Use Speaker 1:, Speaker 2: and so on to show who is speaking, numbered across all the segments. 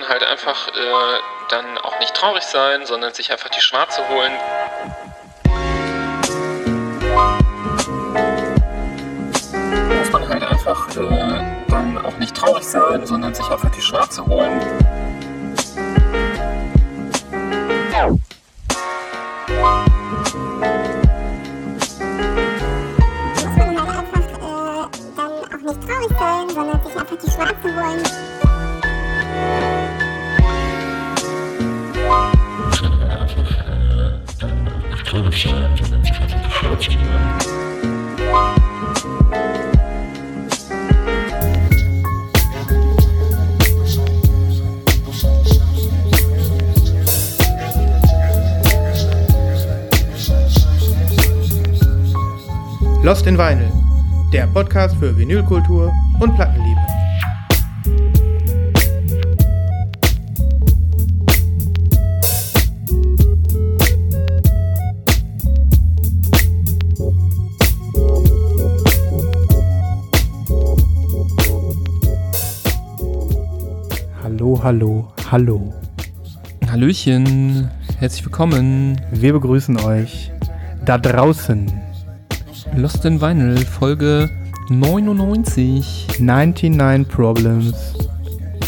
Speaker 1: man halt einfach äh, dann auch nicht traurig sein, sondern sich einfach die Schwarze holen. Muss man halt einfach äh, dann auch nicht traurig sein, sondern sich einfach die Schwarze holen.
Speaker 2: muss man halt einfach äh, dann auch nicht traurig sein, sondern sich einfach die Schwarze holen.
Speaker 3: Lost in Vinyl, der Podcast für Vinylkultur und Plattenliebe. Hallo, hallo.
Speaker 1: Hallöchen, herzlich willkommen.
Speaker 3: Wir begrüßen euch da draußen.
Speaker 1: Lost in Vinyl, Folge 99.
Speaker 3: 99 Problems,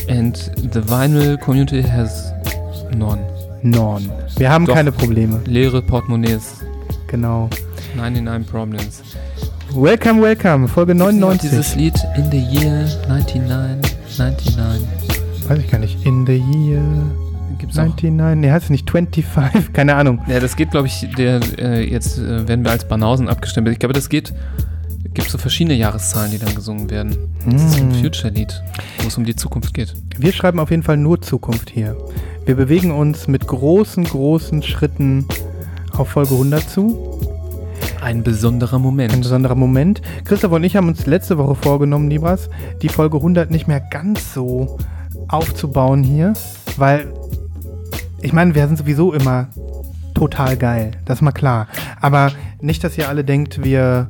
Speaker 1: And the vinyl community has none.
Speaker 3: non. Wir haben
Speaker 1: Doch.
Speaker 3: keine Probleme.
Speaker 1: Leere Portemonnaies.
Speaker 3: Genau.
Speaker 1: 99 Problems.
Speaker 3: Welcome, welcome. Folge
Speaker 1: Gibt's noch
Speaker 3: 99.
Speaker 1: Dieses Lied In the Year 99, 99.
Speaker 3: Weiß ich gar nicht. In the year
Speaker 1: Gibt's auch.
Speaker 3: 99. Nee, heißt es nicht 25? Keine Ahnung.
Speaker 1: Ja, das geht, glaube ich, der äh, jetzt äh, werden wir als Banausen abgestimmt. Ich glaube, das geht. Gibt so verschiedene Jahreszahlen, die dann gesungen werden. Das ist ein
Speaker 3: Hm.
Speaker 1: Future-Lied, wo es um die Zukunft geht.
Speaker 3: Wir schreiben auf jeden Fall nur Zukunft hier. Wir bewegen uns mit großen, großen Schritten auf Folge 100 zu.
Speaker 1: Ein besonderer
Speaker 3: Ein
Speaker 1: Moment.
Speaker 3: besonderer Moment. Christoph und ich haben uns letzte Woche vorgenommen, Libras, die Folge 100 nicht mehr ganz so aufzubauen hier, weil ich meine, wir sind sowieso immer total geil, das ist mal klar. Aber nicht, dass ihr alle denkt, wir,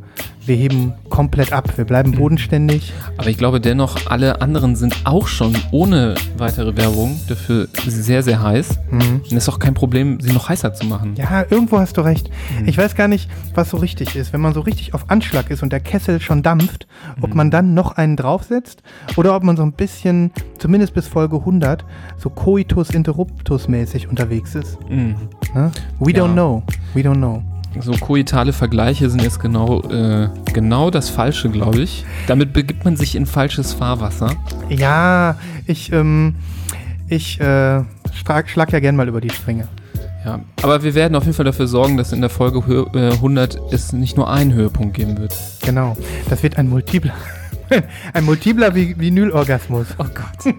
Speaker 3: wir heben komplett ab, wir bleiben bodenständig.
Speaker 1: Aber ich glaube dennoch, alle anderen sind auch schon ohne weitere Werbung dafür sehr, sehr heiß.
Speaker 3: Mhm.
Speaker 1: Und es ist auch kein Problem, sie noch heißer zu machen.
Speaker 3: Ja, irgendwo hast du recht. Ich weiß gar nicht, was so richtig ist. Wenn man so richtig auf Anschlag ist und der Kessel schon dampft, ob man dann noch einen draufsetzt oder ob man so ein bisschen, zumindest bis Folge 100, so Coitus Interruptus mäßig unterwegs ist.
Speaker 1: Mhm.
Speaker 3: Ne? We
Speaker 1: Ja.
Speaker 3: don't know. We don't know.
Speaker 1: So koitale Vergleiche sind jetzt genau, äh, genau das Falsche, glaube ich. Damit begibt man sich in falsches Fahrwasser.
Speaker 3: Ja, ich, ähm, ich äh, schlag, schlag ja gern mal über die Stränge.
Speaker 1: Ja, aber wir werden auf jeden Fall dafür sorgen, dass in der Folge Hö äh, 100 es nicht nur einen Höhepunkt geben wird.
Speaker 3: Genau. Das wird ein multipler. Ein multipler Vi- Vinylorgasmus.
Speaker 1: Oh Gott.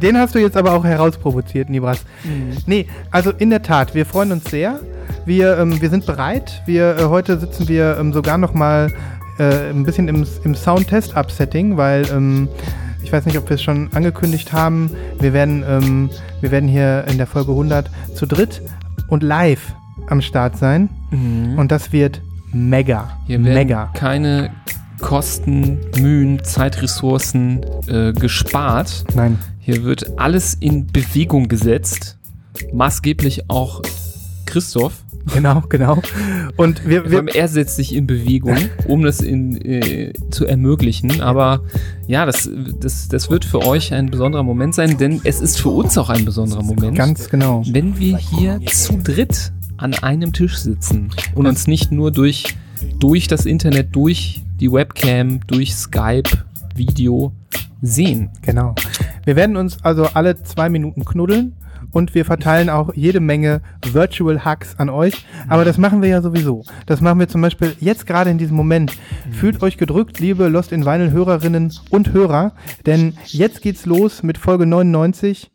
Speaker 3: Den hast du jetzt aber auch herausprovoziert, Nibras. Nee, also in der Tat, wir freuen uns sehr. Wir, ähm, wir sind bereit. Wir, äh, heute sitzen wir ähm, sogar noch mal äh, ein bisschen im, im Sound-Test-Up-Setting, weil ähm, ich weiß nicht, ob wir es schon angekündigt haben. Wir werden, ähm, wir werden hier in der Folge 100 zu dritt und live am Start sein.
Speaker 1: Mhm.
Speaker 3: Und das wird mega.
Speaker 1: Hier werden
Speaker 3: mega.
Speaker 1: keine Kosten, Mühen, Zeitressourcen äh, gespart.
Speaker 3: Nein.
Speaker 1: Hier wird alles in Bewegung gesetzt. Maßgeblich auch Christoph.
Speaker 3: Genau, genau. Und wir, wir,
Speaker 1: er setzt sich in Bewegung, um das in, äh, zu ermöglichen. Aber ja, das, das, das wird für euch ein besonderer Moment sein, denn es ist für uns auch ein besonderer Moment,
Speaker 3: ganz genau.
Speaker 1: wenn wir hier zu dritt an einem Tisch sitzen und uns nicht nur durch, durch das Internet, durch die Webcam, durch Skype, Video sehen.
Speaker 3: Genau. Wir werden uns also alle zwei Minuten knuddeln und wir verteilen auch jede Menge Virtual Hugs an euch. Aber das machen wir ja sowieso. Das machen wir zum Beispiel jetzt gerade in diesem Moment. Fühlt euch gedrückt, liebe Lost in Vinyl Hörerinnen und Hörer, denn jetzt geht's los mit Folge 99.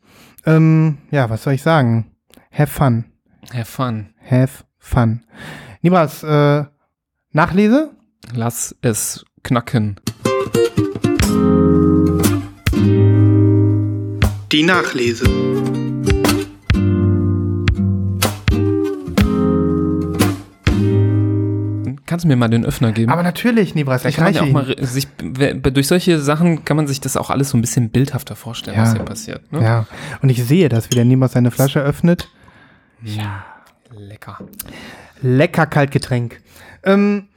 Speaker 3: Ähm, ja, was soll ich sagen? Have fun.
Speaker 1: Have fun.
Speaker 3: Have fun. Nibras, äh, Nachlese?
Speaker 1: Lass es knacken.
Speaker 3: Die Nachlese.
Speaker 1: Kannst du mir mal den Öffner geben?
Speaker 3: Aber natürlich, Nibras, ich
Speaker 1: kann man ja
Speaker 3: reiche
Speaker 1: auch mal sich, durch solche Sachen kann man sich das auch alles so ein bisschen bildhafter vorstellen,
Speaker 3: Ja.
Speaker 1: was hier passiert. Ne?
Speaker 3: Ja, und ich sehe das, wie der Nibras seine Flasche öffnet.
Speaker 1: Lecker.
Speaker 3: Lecker Kaltgetränk. Ähm,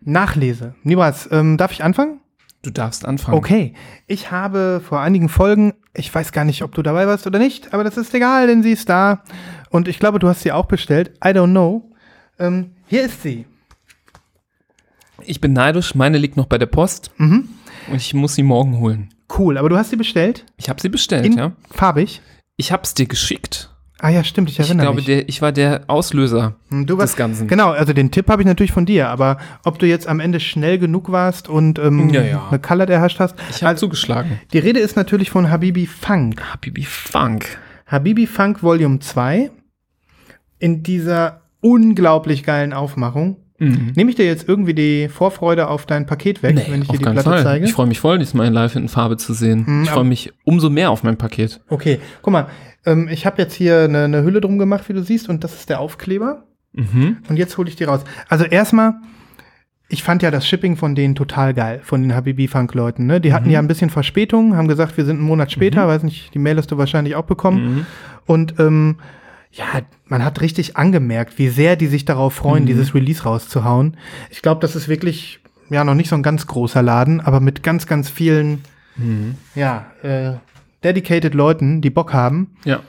Speaker 3: Nachlese. Nibras, ähm, darf ich anfangen?
Speaker 1: Du darfst anfangen.
Speaker 3: Okay. Ich habe vor einigen Folgen, ich weiß gar nicht, ob du dabei warst oder nicht, aber das ist egal, denn sie ist da. Und ich glaube, du hast sie auch bestellt. I don't know. Ähm, hier ist sie.
Speaker 1: Ich bin neidisch, meine liegt noch bei der Post
Speaker 3: Mhm.
Speaker 1: und ich muss sie morgen holen.
Speaker 3: Cool, aber du hast sie bestellt?
Speaker 1: Ich habe sie bestellt,
Speaker 3: In
Speaker 1: ja.
Speaker 3: farbig?
Speaker 1: Ich hab's dir geschickt.
Speaker 3: Ah ja, stimmt, ich
Speaker 1: Ich
Speaker 3: erinnere
Speaker 1: glaube,
Speaker 3: mich.
Speaker 1: der, ich war der Auslöser
Speaker 3: Hm, du
Speaker 1: des
Speaker 3: warst,
Speaker 1: Ganzen.
Speaker 3: Genau, also den Tipp habe ich natürlich von dir, aber ob du jetzt am Ende schnell genug warst und ähm,
Speaker 1: Ja, ja.
Speaker 3: eine Color erhascht hast.
Speaker 1: Ich habe zugeschlagen.
Speaker 3: Die Rede ist natürlich von Habibi Funk.
Speaker 1: Habibi Funk.
Speaker 3: Habibi Funk Volume 2 in dieser unglaublich geilen Aufmachung.
Speaker 1: Mhm.
Speaker 3: Nehme ich dir jetzt irgendwie die Vorfreude auf dein Paket weg, wenn ich dir die Platte
Speaker 1: Fall.
Speaker 3: zeige?
Speaker 1: Ich freue mich voll, diesmal live in Farbe zu sehen.
Speaker 3: Hm,
Speaker 1: ich freue mich umso mehr auf mein Paket.
Speaker 3: Okay, guck mal, ähm, ich habe jetzt hier eine, eine Hülle drum gemacht, wie du siehst, und das ist der Aufkleber.
Speaker 1: Mhm.
Speaker 3: Und jetzt hole ich die raus. Also erstmal, ich fand ja das Shipping von denen total geil, von den Habibi Funk Leuten. Ne? Die hatten ja ein bisschen Verspätung, haben gesagt, wir sind einen Monat später, weiß nicht, die Mail hast du wahrscheinlich auch bekommen.
Speaker 1: Mhm.
Speaker 3: Und ähm, ja, man hat richtig angemerkt, wie sehr die sich darauf freuen, dieses Release rauszuhauen. Ich glaube, das ist wirklich ja noch nicht so ein ganz großer Laden, aber mit ganz, ganz vielen ja, äh, dedicated Leuten, die Bock haben.
Speaker 1: Ja.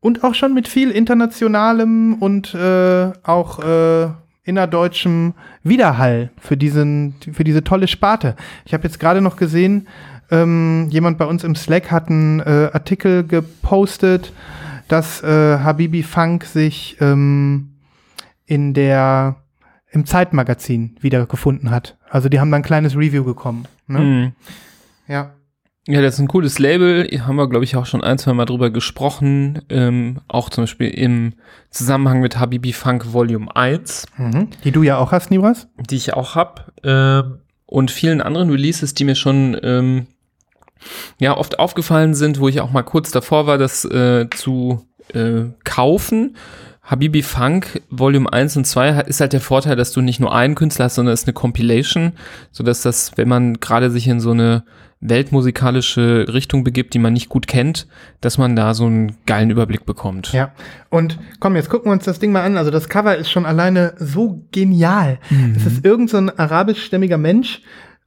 Speaker 3: Und auch schon mit viel internationalem und äh, auch äh, innerdeutschem Widerhall für, diesen, für diese tolle Sparte. Ich habe jetzt gerade noch gesehen, ähm, jemand bei uns im Slack hat einen äh, Artikel gepostet, dass äh, Habibi Funk sich ähm, in der im Zeitmagazin wiedergefunden hat. Also die haben da ein kleines Review bekommen. Ne?
Speaker 1: Mhm.
Speaker 3: Ja.
Speaker 1: Ja, das ist ein cooles Label. Hier haben wir, glaube ich, auch schon ein, zwei Mal drüber gesprochen. Ähm, auch zum Beispiel im Zusammenhang mit Habibi Funk Volume 1,
Speaker 3: Mhm. Die du ja auch hast, Nibras.
Speaker 1: die ich auch habe. Ähm, und vielen anderen Releases, die mir schon ähm, ja oft aufgefallen sind, wo ich auch mal kurz davor war, das äh, zu äh, kaufen. Habibi Funk Volume 1 und 2 hat, ist halt der Vorteil, dass du nicht nur einen Künstler hast, sondern es ist eine Compilation, sodass das, wenn man gerade sich in so eine weltmusikalische Richtung begibt, die man nicht gut kennt, dass man da so einen geilen Überblick bekommt.
Speaker 3: Ja. Und komm, jetzt gucken wir uns das Ding mal an. Also das Cover ist schon alleine so genial. Es ist irgend so ein arabischstämmiger Mensch,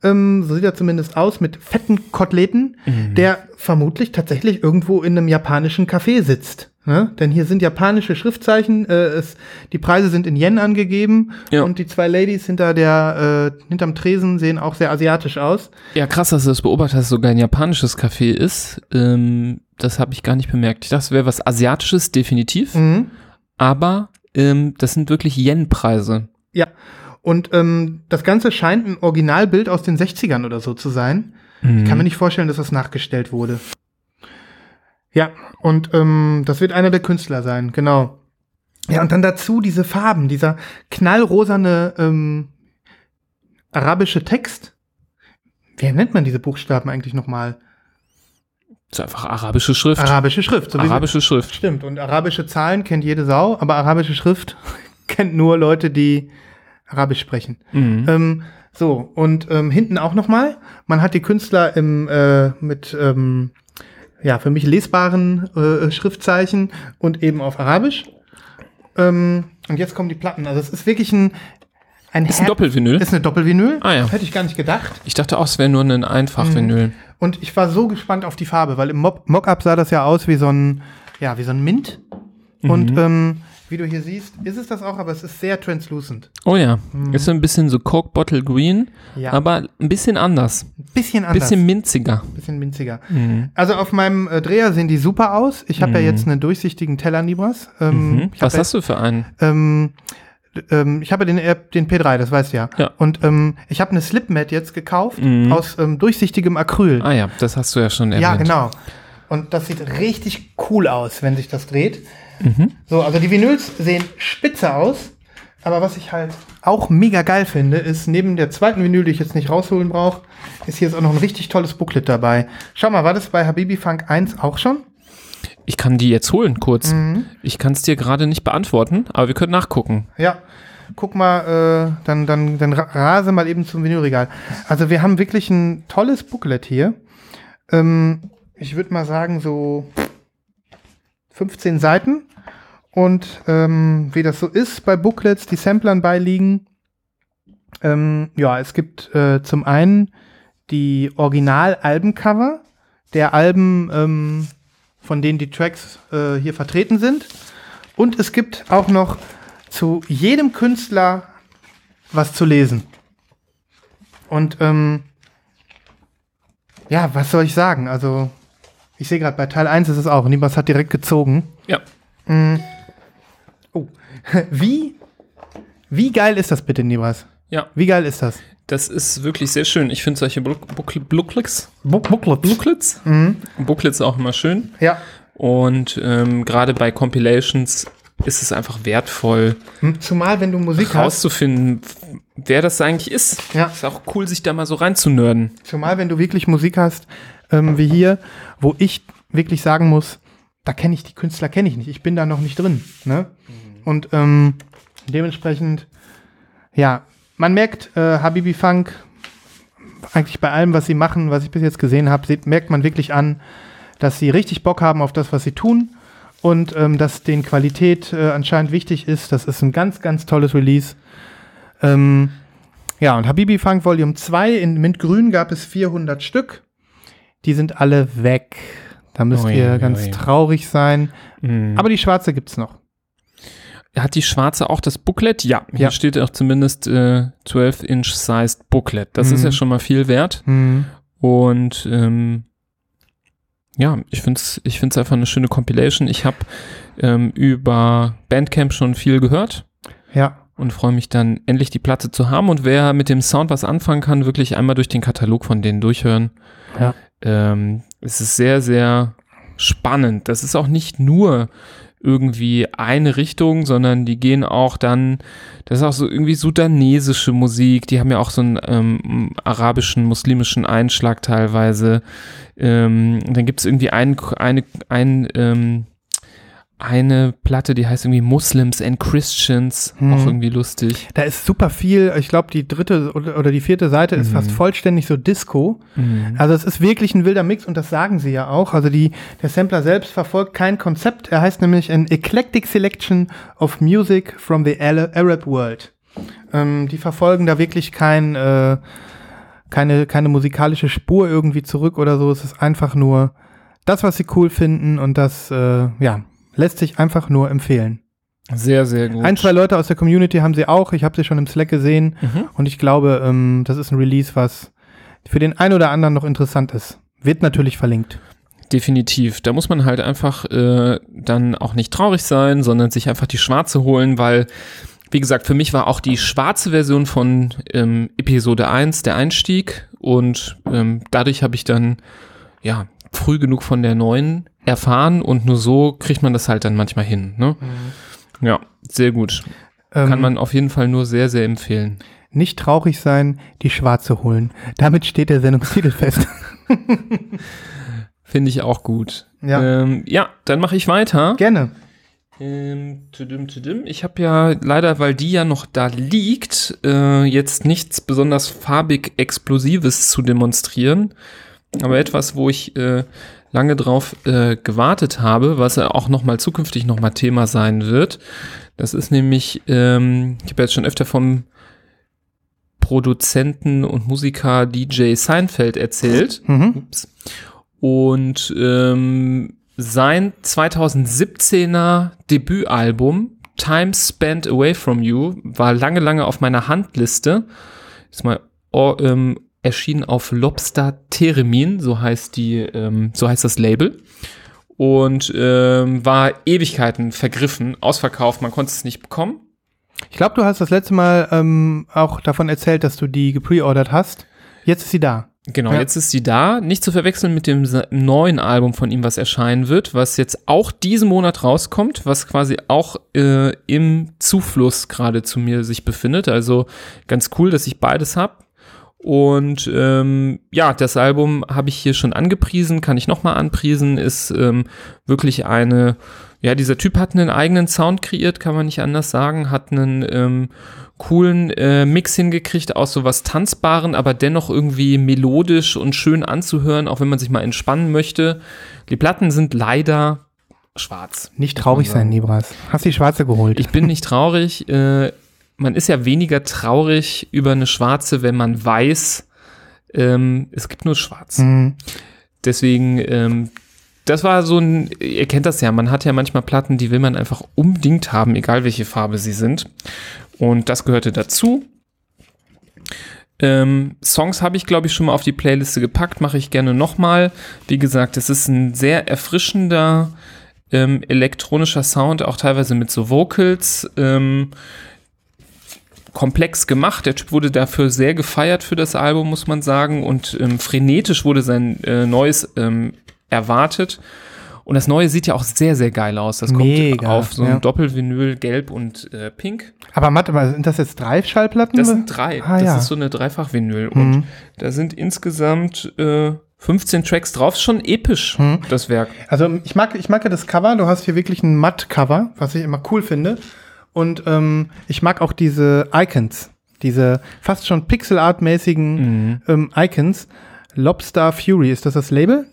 Speaker 3: ähm, so sieht er zumindest aus, mit fetten Koteletten, der vermutlich tatsächlich irgendwo in einem japanischen Café sitzt. Ne? Denn hier sind japanische Schriftzeichen, äh, es, die Preise sind in Yen angegeben
Speaker 1: Ja.
Speaker 3: und die zwei Ladies hinter der, äh, hinterm Tresen sehen auch sehr asiatisch aus.
Speaker 1: Ja, krass, dass du das beobachtet hast, sogar ein japanisches Café ist. Ähm, das habe ich gar nicht bemerkt. Ich dachte, es wäre was Asiatisches, definitiv.
Speaker 3: Mhm.
Speaker 1: Aber ähm, das sind wirklich Yen-Preise.
Speaker 3: Ja. Und ähm, das Ganze scheint ein Originalbild aus den 60ern oder so zu sein.
Speaker 1: Mhm.
Speaker 3: Ich kann mir nicht vorstellen, dass das nachgestellt wurde. Ja, und ähm, das wird einer der Künstler sein, genau. Ja, und dann dazu diese Farben, dieser knallrosane ähm, arabische Text. Wie nennt man diese Buchstaben eigentlich nochmal?
Speaker 1: Das ist einfach arabische Schrift.
Speaker 3: Arabische Schrift. So wie sie-
Speaker 1: arabische Schrift.
Speaker 3: Stimmt, und arabische Zahlen kennt jede Sau, aber arabische Schrift kennt nur Leute, die Arabisch sprechen.
Speaker 1: Mhm.
Speaker 3: Ähm, so, und ähm, hinten auch nochmal. Man hat die Künstler im, äh, mit, ähm, ja, für mich lesbaren äh, Schriftzeichen und eben auf Arabisch. Ähm, und jetzt kommen die Platten. Also es ist wirklich ein, ein,
Speaker 1: Ist ein Doppelvinyl?
Speaker 3: Ist eine Doppelvinyl.
Speaker 1: Ah, ja.
Speaker 3: Hätte ich gar nicht gedacht.
Speaker 1: Ich dachte auch, es wäre nur ein Einfachvinyl.
Speaker 3: Und ich war so gespannt auf die Farbe, weil im Mock- Mockup sah das ja aus wie so ein, ja, wie so ein Mint. Und
Speaker 1: Mhm.
Speaker 3: ähm, wie du hier siehst, ist es das auch, aber es ist sehr translucent.
Speaker 1: Oh ja, ist so ein bisschen so Coke Bottle Green,
Speaker 3: Mhm. Ja.
Speaker 1: aber ein bisschen anders.
Speaker 3: Bisschen anders.
Speaker 1: Bisschen minziger.
Speaker 3: bisschen winziger. Also auf meinem äh, Dreher sehen die super aus. Ich habe ja jetzt einen durchsichtigen Teller Nibras. Ähm,
Speaker 1: Mhm. Was
Speaker 3: hab
Speaker 1: hast du für einen?
Speaker 3: ja, ähm, ähm, ich habe ja den, R- den P3, das weißt du ja.
Speaker 1: Ja.
Speaker 3: Und ähm, ich habe eine Slipmat jetzt gekauft
Speaker 1: Mhm.
Speaker 3: aus ähm, durchsichtigem Acryl.
Speaker 1: Ah ja, das hast du ja schon erwähnt.
Speaker 3: ja, genau. Und das sieht richtig cool aus, wenn sich das dreht.
Speaker 1: Mhm.
Speaker 3: So, also die Vinyls sehen spitze aus. Aber was ich halt auch mega geil finde, ist neben der zweiten Vinyl, die ich jetzt nicht rausholen brauche, ist hier jetzt auch noch ein richtig tolles Booklet dabei. Schau mal, war das bei Habibi Funk 1 auch schon?
Speaker 1: Ich kann die jetzt holen, kurz.
Speaker 3: Mhm.
Speaker 1: Ich kann es dir gerade nicht beantworten, aber wir können nachgucken.
Speaker 3: Ja. guck mal, äh, dann, dann, dann ra- rase mal eben zum Vinylregal. Also wir haben wirklich ein tolles Booklet hier. Ähm, ich würde mal sagen, so 15 Seiten. Und ähm, wie das so ist bei Booklets, die Samplern beiliegen. Ähm, ja, es gibt äh, zum einen die Original-Albencover der Alben, ähm, von denen die Tracks äh, hier vertreten sind. Und es gibt auch noch zu jedem Künstler was zu lesen. Und ähm, ja, was soll ich sagen? Also, ich sehe gerade bei Teil 1 ist es auch. Nibas hat direkt gezogen.
Speaker 1: Ja.
Speaker 3: Oh. Wie, wie geil ist das bitte, Nibas?
Speaker 1: Ja,
Speaker 3: Wie geil ist das?
Speaker 1: das ist wirklich sehr schön. Ich finde solche Book- Book- Booklets,
Speaker 3: Book Booklet.
Speaker 1: Booklets,
Speaker 3: Mhm.
Speaker 1: Booklets auch immer schön.
Speaker 3: Ja.
Speaker 1: Und ähm, gerade bei Compilations ist es einfach wertvoll,
Speaker 3: Hm, Zumal, wenn du Musik hast.
Speaker 1: rauszufinden, wer das eigentlich ist.
Speaker 3: Ja.
Speaker 1: Ist auch cool, sich da mal so reinzunörden.
Speaker 3: Zumal, wenn du wirklich Musik hast, ähm, wie hier, wo ich wirklich sagen muss, da kenne ich die Künstler, kenne ich nicht. Ich bin da noch nicht drin. Ne? Und ähm, dementsprechend, ja, man merkt, äh, Habibi Funk, eigentlich bei allem, was sie machen, was ich bis jetzt gesehen habe, merkt man wirklich an, dass sie richtig Bock haben auf das, was sie tun. Und ähm, dass denen Qualität äh, anscheinend wichtig ist. Das ist ein ganz, ganz tolles Release. Ähm, ja, und Habibi Funk Volume 2 in Mintgrün gab es 400 Stück. Die sind alle weg. Da müsst
Speaker 1: Ui,
Speaker 3: ihr
Speaker 1: ui,
Speaker 3: ganz
Speaker 1: ui.
Speaker 3: traurig sein.
Speaker 1: Mhm.
Speaker 3: Aber die schwarze gibt's noch.
Speaker 1: Hat die schwarze auch das Booklet? Ja, hier
Speaker 3: Ja.
Speaker 1: steht auch zumindest äh, 12-inch-sized Booklet. Das
Speaker 3: Mhm.
Speaker 1: ist ja schon mal viel wert. Und ähm, ja, ich finde es ich find's einfach eine schöne Compilation. Ich habe ähm, über Bandcamp schon viel gehört
Speaker 3: Ja.
Speaker 1: und freue mich dann endlich die Platte zu haben. Und wer mit dem Sound was anfangen kann, wirklich einmal durch den Katalog von denen durchhören.
Speaker 3: Ja.
Speaker 1: Ähm, es ist sehr, sehr spannend. Das ist auch nicht nur irgendwie eine Richtung, sondern die gehen auch dann, das ist auch so irgendwie sudanesische Musik, die haben ja auch so einen ähm, arabischen, muslimischen Einschlag teilweise. Ähm, dann gibt es irgendwie ein, eine, ein, ähm, eine Platte, die heißt irgendwie Muslims and Christians,
Speaker 3: Mhm.
Speaker 1: auch irgendwie lustig.
Speaker 3: Da ist super viel. Ich glaube, die dritte oder, die vierte Seite ist
Speaker 1: Mhm.
Speaker 3: fast vollständig so Disco. Also es ist wirklich ein wilder Mix und das sagen sie ja auch. Also die, der Sampler selbst verfolgt kein Konzept. Er heißt nämlich an Eclectic Selection of Music from the Arab World. Ähm, die verfolgen da wirklich kein, äh, keine, keine musikalische Spur irgendwie zurück oder so. Es ist einfach nur das, was sie cool finden und das, äh, ja, lässt sich einfach nur empfehlen.
Speaker 1: Sehr, sehr gut.
Speaker 3: Ein, zwei Leute aus der Community haben sie auch. Ich habe sie schon im Slack gesehen.
Speaker 1: Mhm.
Speaker 3: Und ich glaube, ähm, das ist ein Release, was für den einen oder anderen noch interessant ist. Wird natürlich verlinkt.
Speaker 1: Definitiv. Da muss man halt einfach äh, dann auch nicht traurig sein, sondern sich einfach die schwarze holen, weil, wie gesagt, für mich war auch die schwarze Version von ähm, Episode 1 der Einstieg und ähm, dadurch habe ich dann, ja, früh genug von der neuen erfahren und nur so kriegt man das halt dann manchmal hin. Ne? Ja, sehr gut.
Speaker 3: Ähm,
Speaker 1: Kann man auf jeden Fall nur sehr, sehr empfehlen.
Speaker 3: nicht traurig sein, die schwarze holen. Damit steht der Sendungstitel fest.
Speaker 1: Finde ich auch gut.
Speaker 3: Ja.
Speaker 1: ähm, ja dann mache ich weiter.
Speaker 3: Gerne.
Speaker 1: Ähm, tüdüm, tüdüm. Ich habe ja leider, weil die ja noch da liegt, äh, jetzt nichts besonders farbig Explosives zu demonstrieren. Aber etwas, wo ich äh, lange drauf äh, gewartet habe, was ja auch nochmal zukünftig nochmal Thema sein wird. Das ist nämlich, ähm, ich habe jetzt schon öfter vom Produzenten und Musiker DJ Seinfeld erzählt.
Speaker 3: Mhm.
Speaker 1: Und ähm, sein 2017er Debütalbum Time Spent Away From You war lange, lange auf meiner Handliste. Ist mal oh, ähm, erschienen auf Lobster Theremin, so heißt die, ähm, so heißt das Label. Und ähm, war Ewigkeiten vergriffen, ausverkauft, man konnte es nicht bekommen.
Speaker 3: Ich glaube, du hast das letzte Mal ähm, auch davon erzählt, dass du die gepreordert hast. Jetzt ist sie da.
Speaker 1: Genau,
Speaker 3: Ja.
Speaker 1: jetzt ist sie da. Nicht zu verwechseln mit dem neuen Album von ihm, was erscheinen wird, was jetzt auch diesen Monat rauskommt, was quasi auch äh, im Zufluss gerade zu mir sich befindet. Also ganz cool, dass ich beides hab. Und ähm, ja, das Album habe ich hier schon angepriesen, kann ich nochmal anpriesen, ist ähm, wirklich eine Ja, dieser Typ hat einen eigenen Sound kreiert, kann man nicht anders sagen, hat einen ähm, coolen äh, Mix hingekriegt aus so was Tanzbaren, aber dennoch irgendwie melodisch und schön anzuhören, auch wenn man sich mal entspannen möchte. Die Platten sind leider schwarz.
Speaker 3: Nicht traurig sein, Nibras. Hast die schwarze geholt?
Speaker 1: Ich bin nicht traurig. Äh, man ist ja weniger traurig über eine schwarze, wenn man weiß, ähm, es gibt nur schwarz.
Speaker 3: Mhm.
Speaker 1: Deswegen, ähm, das war so ein, ihr kennt das ja, man hat ja manchmal Platten, die will man einfach unbedingt haben, egal welche Farbe sie sind. Und das gehörte dazu. Ähm, Songs habe ich, glaube ich, schon mal auf die Playliste gepackt, mache ich gerne nochmal. Wie gesagt, es ist ein sehr erfrischender ähm, elektronischer Sound, auch teilweise mit so Vocals. Ähm, komplex gemacht. Der Typ wurde dafür sehr gefeiert für das Album, muss man sagen. Und ähm, frenetisch wurde sein äh, neues ähm, erwartet. Und das neue sieht ja auch sehr, sehr geil aus. Das kommt
Speaker 3: Mega,
Speaker 1: auf so ein
Speaker 3: ja.
Speaker 1: Doppelvinyl, gelb und äh, pink.
Speaker 3: Aber mal, sind das jetzt drei Schallplatten?
Speaker 1: Das sind drei.
Speaker 3: Ah,
Speaker 1: das
Speaker 3: ja.
Speaker 1: ist so eine Dreifach-Vinyl. Und
Speaker 3: Mhm.
Speaker 1: da sind insgesamt äh, 15 Tracks drauf. Ist schon episch,
Speaker 3: Mhm.
Speaker 1: das Werk.
Speaker 3: Also ich mag, ich mag ja das Cover. Du hast hier wirklich ein Matt-Cover, was ich immer cool finde. Und ähm, ich mag auch diese Icons, diese fast schon Pixel-Art-mäßigen ähm, Icons. Lobster Fury, ist das das Label?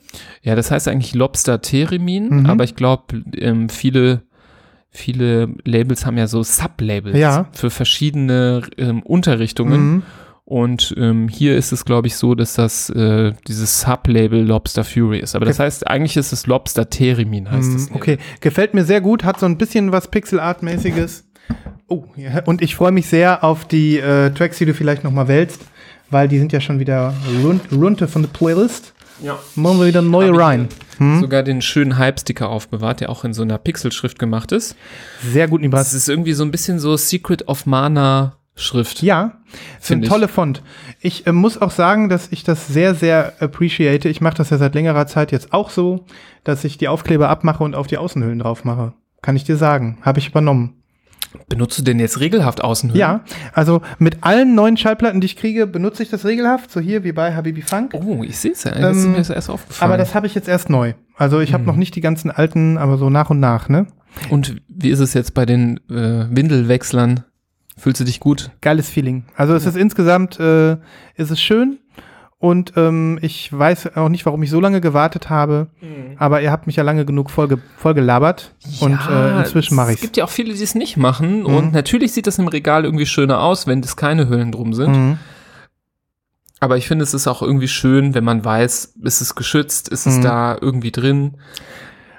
Speaker 1: Ja, das heißt eigentlich Lobster Theremin,
Speaker 3: Mhm.
Speaker 1: aber ich glaube, ähm, viele, viele Labels haben ja so Sublabels
Speaker 3: Ja.
Speaker 1: für verschiedene ähm, Unterrichtungen.
Speaker 3: Mhm.
Speaker 1: Und ähm, hier ist es, glaube ich, so, dass das äh, dieses Sublabel Lobster Fury ist. Aber das heißt, eigentlich ist es Lobster Theremin, heißt es.
Speaker 3: Mm, Okay, gefällt mir sehr gut, hat so ein bisschen was Pixel-Art-mäßiges. Oh, ja. und ich freue mich sehr auf die äh, Tracks, die du vielleicht noch mal wählst, weil die sind ja schon wieder run runter von der Playlist.
Speaker 1: Ja.
Speaker 3: Machen wir wieder neue
Speaker 1: Hab ich
Speaker 3: rein. Hm?
Speaker 1: Sogar den schönen Hype-Sticker aufbewahrt, der auch in so einer Pixelschrift gemacht ist.
Speaker 3: Sehr gut,
Speaker 1: Das
Speaker 3: Nibras.
Speaker 1: ist irgendwie so ein bisschen so Secret of Mana Schrift.
Speaker 3: Ja, sind
Speaker 1: ich.
Speaker 3: tolle Font. Ich äh, muss auch sagen, dass ich das sehr, sehr appreciate. Ich mache das ja seit längerer Zeit jetzt auch so, dass ich die Aufkleber abmache und auf die Außenhüllen drauf mache. Kann ich dir sagen. Habe ich übernommen.
Speaker 1: Benutzt du denn jetzt regelhaft Außenhüllen?
Speaker 3: Ja, also mit allen neuen Schallplatten, die ich kriege, benutze ich das regelhaft. So hier wie bei Habibi Funk.
Speaker 1: Oh, ich sehe es ja. Das ist
Speaker 3: Ähm,
Speaker 1: mir jetzt erst aufgefallen.
Speaker 3: Aber das habe ich jetzt erst neu. Also ich habe noch nicht die ganzen alten, aber so nach und nach, ne?
Speaker 1: Und wie ist es jetzt bei den äh, Windelwechslern? Fühlst du dich gut?
Speaker 3: Geiles Feeling. Also es ist insgesamt, äh, ist es schön. Und ähm, ich weiß auch nicht, warum ich so lange gewartet habe, aber ihr habt mich ja lange genug voll, voll gelabert und äh, inzwischen mache
Speaker 1: Es
Speaker 3: ich's.
Speaker 1: gibt ja auch viele, die es nicht machen. Und natürlich sieht das im Regal irgendwie schöner aus, wenn es keine Hüllen drum sind.
Speaker 3: Mhm.
Speaker 1: Aber ich finde, es ist auch irgendwie schön, wenn man weiß, ist es geschützt, ist es
Speaker 3: Mhm.
Speaker 1: da irgendwie drin.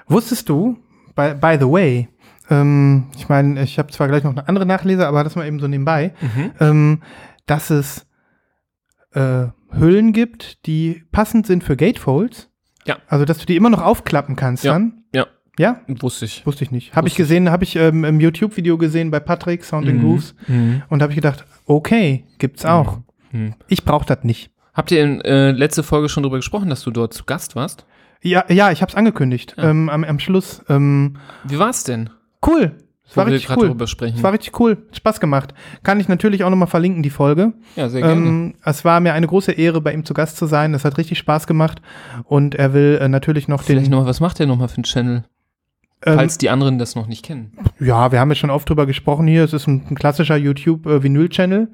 Speaker 3: Wusstest du, by, by the way, ähm, ich meine, ich habe zwar gleich noch eine andere Nachlese, aber das mal eben so nebenbei, ähm, dass es äh, Hüllen gibt, die passend sind für Gatefolds.
Speaker 1: Ja.
Speaker 3: Also, dass du die immer noch aufklappen kannst
Speaker 1: Ja.
Speaker 3: dann.
Speaker 1: Ja.
Speaker 3: Ja?
Speaker 1: Wusste ich.
Speaker 3: Wusste ich nicht. Habe ich gesehen, habe ich ähm, im YouTube-Video gesehen bei Patrick, Sound
Speaker 1: Mhm.
Speaker 3: Grooves.
Speaker 1: Mhm.
Speaker 3: Und habe ich gedacht, okay, gibt's auch.
Speaker 1: Mhm.
Speaker 3: Ich brauche das nicht.
Speaker 1: Habt ihr in äh, letzte Folge schon drüber gesprochen, dass du dort zu Gast warst?
Speaker 3: Ja, ja, ich habe es angekündigt
Speaker 1: Ja.
Speaker 3: ähm, am, am Schluss. Ähm,
Speaker 1: Wie war's denn?
Speaker 3: cool.
Speaker 1: Wo
Speaker 3: war richtig cool. Es war richtig cool. Hat Spaß gemacht. Kann ich natürlich auch nochmal verlinken, die Folge.
Speaker 1: ja, sehr gerne.
Speaker 3: Ähm, es war mir eine große Ehre, bei ihm zu Gast zu sein. Es hat richtig Spaß gemacht. Und er will äh, natürlich noch
Speaker 1: Vielleicht
Speaker 3: den.
Speaker 1: nochmal, was macht der nochmal für einen Channel?
Speaker 3: Ähm,
Speaker 1: Falls die anderen das noch nicht kennen.
Speaker 3: ja, wir haben jetzt schon oft drüber gesprochen hier. Es ist ein, ein klassischer YouTube-Vinyl-Channel,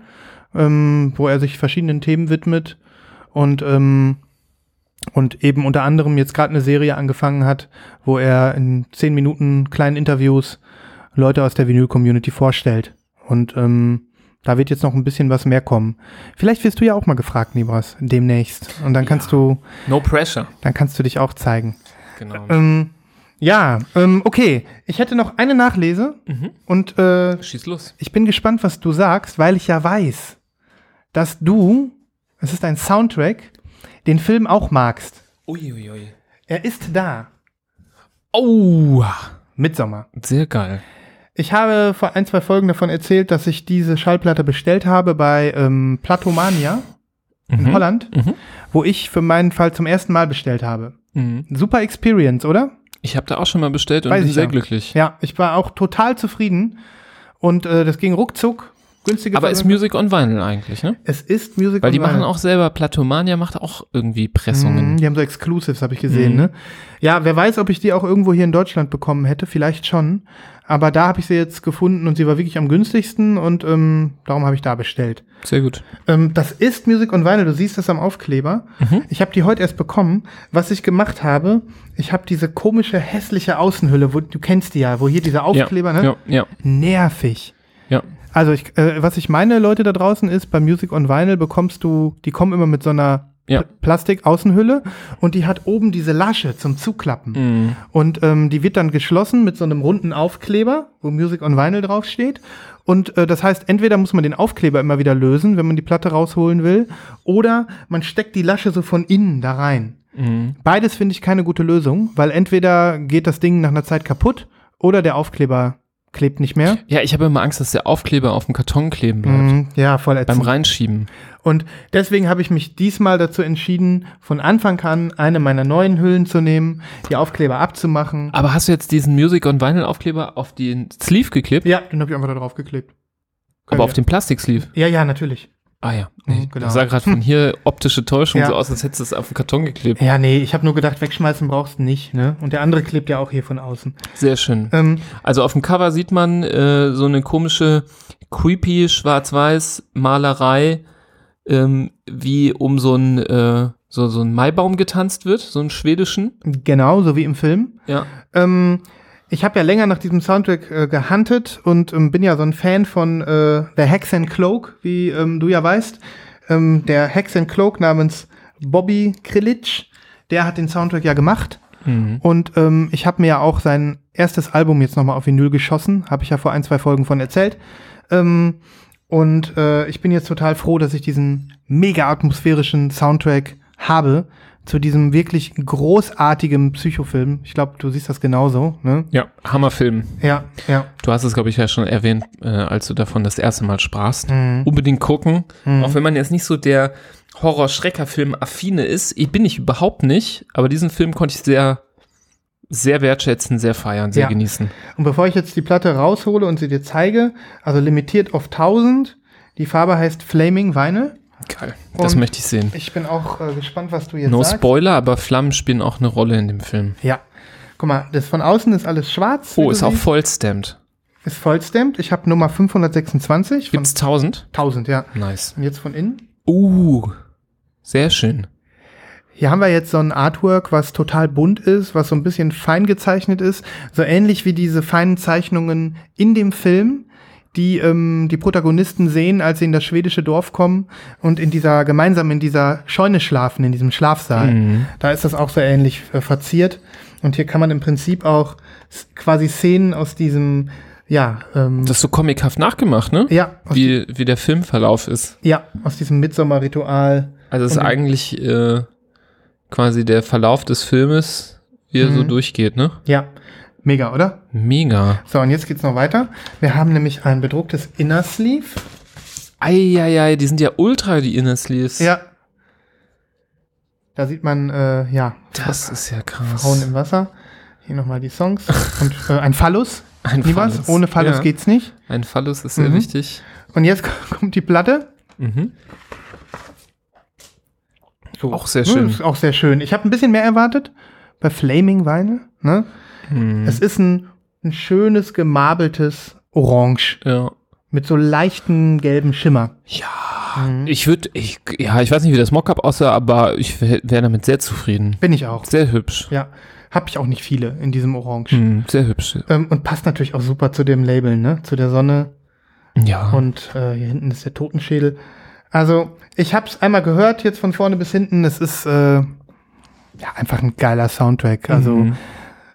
Speaker 3: ähm, wo er sich verschiedenen Themen widmet. Und, ähm, und eben unter anderem jetzt gerade eine Serie angefangen hat, wo er in zehn Minuten kleinen Interviews Leute aus der Vinyl-Community vorstellt. Und ähm, da wird jetzt noch ein bisschen was mehr kommen. Vielleicht wirst du ja auch mal gefragt, Nibras, demnächst. Und dann kannst du,
Speaker 1: No pressure.
Speaker 3: dann kannst du dich auch zeigen.
Speaker 1: Genau.
Speaker 3: Ähm, ja, ähm, okay. Ich hätte noch eine Nachlese
Speaker 1: Mhm.
Speaker 3: und äh,
Speaker 1: Schieß los.
Speaker 3: ich bin gespannt, was du sagst, weil ich ja weiß, dass du, es ist ein Soundtrack, den Film auch magst.
Speaker 1: Uiuiui.
Speaker 3: Er ist da.
Speaker 1: Oh,
Speaker 3: Midsommer.
Speaker 1: sehr geil.
Speaker 3: Ich habe vor ein, zwei Folgen davon erzählt, dass ich diese Schallplatte bestellt habe bei ähm, Platomania in
Speaker 1: Mhm.
Speaker 3: Holland,
Speaker 1: Mhm.
Speaker 3: wo ich für meinen Fall zum ersten Mal bestellt habe.
Speaker 1: Mhm.
Speaker 3: Super Experience, oder?
Speaker 1: Ich habe da auch schon mal bestellt und
Speaker 3: Weiß
Speaker 1: bin
Speaker 3: ich
Speaker 1: sehr
Speaker 3: ja.
Speaker 1: glücklich.
Speaker 3: Ja, ich war auch total zufrieden und äh, das ging ruckzuck günstige
Speaker 1: Aber ist Music on Vinyl eigentlich, ne?
Speaker 3: Es ist Music
Speaker 1: Weil
Speaker 3: on
Speaker 1: die machen
Speaker 3: Vinyl.
Speaker 1: auch selber, Platomania macht auch irgendwie Pressungen.
Speaker 3: Mhm, Die haben so Exclusives, habe ich gesehen,
Speaker 1: Mhm.
Speaker 3: ne? Ja, wer weiß, ob ich die auch irgendwo hier in Deutschland bekommen hätte, vielleicht schon. Aber da habe ich sie jetzt gefunden und sie war wirklich am günstigsten und ähm, darum habe ich da bestellt.
Speaker 1: Sehr gut.
Speaker 3: Ähm, das ist Music on Vinyl, du siehst das am Aufkleber.
Speaker 1: Mhm.
Speaker 3: Ich habe die heute erst bekommen. Was ich gemacht habe, ich habe diese komische, hässliche Außenhülle, wo, du kennst die ja, wo hier dieser Aufkleber,
Speaker 1: ja,
Speaker 3: ne?
Speaker 1: Ja, ja,
Speaker 3: Nervig.
Speaker 1: ja.
Speaker 3: Also ich, äh, was ich meine, Leute da draußen, ist, bei Music on Vinyl bekommst du, die kommen immer mit so einer
Speaker 1: Ja.
Speaker 3: Pl- Plastik-Außenhülle und die hat oben diese Lasche zum Zuklappen.
Speaker 1: Mhm.
Speaker 3: Und ähm, die wird dann geschlossen mit so einem runden Aufkleber, wo Music on Vinyl draufsteht. Und äh, das heißt, entweder muss man den Aufkleber immer wieder lösen, wenn man die Platte rausholen will, oder man steckt die Lasche so von innen da rein.
Speaker 1: Mhm.
Speaker 3: Beides finde ich keine gute Lösung, weil entweder geht das Ding nach einer Zeit kaputt oder der Aufkleber klebt nicht mehr.
Speaker 1: Ja, ich habe immer Angst, dass der Aufkleber auf dem Karton kleben bleibt.
Speaker 3: Mhm, ja, voll
Speaker 1: Beim
Speaker 3: ätzend.
Speaker 1: Reinschieben.
Speaker 3: Und deswegen habe ich mich diesmal dazu entschieden, von Anfang an eine meiner neuen Hüllen zu nehmen, die Aufkleber abzumachen.
Speaker 1: Aber hast du jetzt diesen Music on Vinyl Aufkleber auf den Sleeve geklebt?
Speaker 3: Ja, den habe ich einfach da drauf geklebt.
Speaker 1: aber auf den Plastiksleeve?
Speaker 3: Ja, ja, natürlich.
Speaker 1: Ah ja.
Speaker 3: Mhm,
Speaker 1: Nee,
Speaker 3: genau.
Speaker 1: Das sah gerade von hier optische Täuschung
Speaker 3: Ja.
Speaker 1: so aus, als hättest du es auf den Karton geklebt.
Speaker 3: Ja, nee, ich habe nur gedacht, wegschmeißen brauchst du nicht, ne? Und der andere klebt ja auch hier von außen.
Speaker 1: Sehr schön.
Speaker 3: Ähm,
Speaker 1: Also auf dem Cover sieht man äh, so eine komische, creepy schwarz-weiß Malerei, ähm, wie um so ein äh, so so ein Maibaum getanzt wird, so einen schwedischen.
Speaker 3: genau, so wie im Film.
Speaker 1: Ja.
Speaker 3: Ähm, ich habe ja länger nach diesem Soundtrack äh, gehuntet und ähm, bin ja so ein Fan von äh, The Hex and Cloak, wie ähm, du ja weißt. Ähm, der Hex and Cloak namens Bobby Krilic, der hat den Soundtrack ja gemacht.
Speaker 1: Mhm.
Speaker 3: Und ähm, ich habe mir ja auch sein erstes Album jetzt nochmal auf Vinyl geschossen. Habe ich ja vor ein, zwei Folgen von erzählt. Ähm, und äh, ich bin jetzt total froh, dass ich diesen mega atmosphärischen Soundtrack habe zu diesem wirklich großartigen Psychofilm. Ich glaube, du siehst das genauso. Ne?
Speaker 1: Ja, Hammerfilm.
Speaker 3: Ja, ja.
Speaker 1: Du hast es, glaube ich, ja schon erwähnt, äh, als du davon das erste Mal sprachst.
Speaker 3: Mhm.
Speaker 1: Unbedingt gucken. Auch wenn man jetzt nicht so der Horror-Schrecker-Film-affine ist. Ich bin ich überhaupt nicht, aber diesen Film konnte ich sehr, sehr wertschätzen, sehr feiern, sehr
Speaker 3: Ja.
Speaker 1: genießen.
Speaker 3: Und bevor ich jetzt die Platte raushole und sie dir zeige, also limitiert auf 1000. Die Farbe heißt Flaming Vinyl.
Speaker 1: Geil. Das
Speaker 3: Und-
Speaker 1: möchte ich sehen.
Speaker 3: Ich bin auch äh, gespannt, was du jetzt
Speaker 1: No
Speaker 3: sagst.
Speaker 1: Spoiler, aber Flammen spielen auch eine Rolle in dem Film.
Speaker 3: Ja. Guck mal, das von außen ist alles schwarz.
Speaker 1: Oh, ist auch vollstamped.
Speaker 3: Ist vollstamped. Ich habe Nummer 526 von
Speaker 1: Gibt's 1000?
Speaker 3: 1000, ja.
Speaker 1: Nice.
Speaker 3: Und jetzt von innen.
Speaker 1: Uh, sehr schön.
Speaker 3: Hier haben wir jetzt so ein Artwork, was total bunt ist, was so ein bisschen fein gezeichnet ist. So ähnlich wie diese feinen Zeichnungen in dem Film, die ähm, die Protagonisten sehen, als sie in das schwedische Dorf kommen und in dieser gemeinsam in dieser Scheune schlafen, in diesem Schlafsaal.
Speaker 1: Mhm.
Speaker 3: Da ist das auch so ähnlich äh, verziert. Und hier kann man im Prinzip auch quasi Szenen aus diesem, ja, ähm,
Speaker 1: Das ist so comichaft nachgemacht, ne?
Speaker 3: ja,
Speaker 1: Wie, wie der Filmverlauf ist.
Speaker 3: ja, aus diesem Midsommer-Ritual.
Speaker 1: Also es ist eigentlich äh, quasi der Verlauf des Filmes, wie er so
Speaker 3: Mhm.
Speaker 1: durchgeht, ne?
Speaker 3: Ja, mega, oder?
Speaker 1: Mega.
Speaker 3: So, und jetzt geht's noch weiter. Wir haben nämlich ein bedrucktes Inner Sleeve.
Speaker 1: Eieiei, die sind ja ultra, die Inner Sleeves.
Speaker 3: Ja. Da sieht man, äh, ja,
Speaker 1: Das ist ja krass.
Speaker 3: Frauen im Wasser. Hier nochmal die Songs. Und äh, ein Phallus.
Speaker 1: Ein. Phallus.
Speaker 3: Ohne Phallus
Speaker 1: Ja.
Speaker 3: geht's nicht.
Speaker 1: Ein Phallus ist sehr
Speaker 3: Mhm.
Speaker 1: wichtig.
Speaker 3: Und jetzt kommt die Platte.
Speaker 1: Mhm.
Speaker 3: So.
Speaker 1: Auch sehr
Speaker 3: Ja,
Speaker 1: schön.
Speaker 3: Ist auch sehr schön. Ich habe ein bisschen mehr erwartet bei Flaming Vinyl. Ne?
Speaker 1: Mhm.
Speaker 3: Es ist ein, ein schönes, gemarbeltes Orange
Speaker 1: Ja.
Speaker 3: mit so leichten gelben Schimmer.
Speaker 1: Ja.
Speaker 3: Mhm.
Speaker 1: Ich würde, ich, ja, ich weiß nicht, wie das Mockup aussah, aber ich wäre damit sehr zufrieden.
Speaker 3: Bin ich auch.
Speaker 1: Sehr hübsch.
Speaker 3: Ja. Habe ich auch nicht viele in diesem Orange.
Speaker 1: Mhm, sehr hübsch.
Speaker 3: Ähm, und passt natürlich auch super zu dem Label, ne? Zu der Sonne.
Speaker 1: Ja.
Speaker 3: Und äh, hier hinten ist der Totenschädel. Also, ich habe es einmal gehört, jetzt von vorne bis hinten. Es ist äh, ja einfach ein geiler Soundtrack. Also,
Speaker 1: Mhm.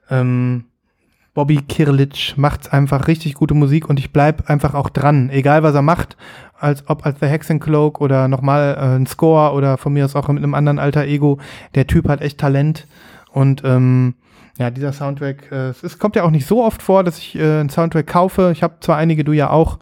Speaker 3: Ähm, Bobby Kirlic macht einfach richtig gute Musik und ich bleib einfach auch dran, egal was er macht, als ob als The Hexen Cloak oder nochmal äh, ein Score oder von mir aus auch mit einem anderen alter Ego. Der Typ hat echt Talent und ähm, ja, dieser Soundtrack, äh, es kommt ja auch nicht so oft vor, dass ich äh, einen Soundtrack kaufe. Ich habe zwar einige, du ja auch,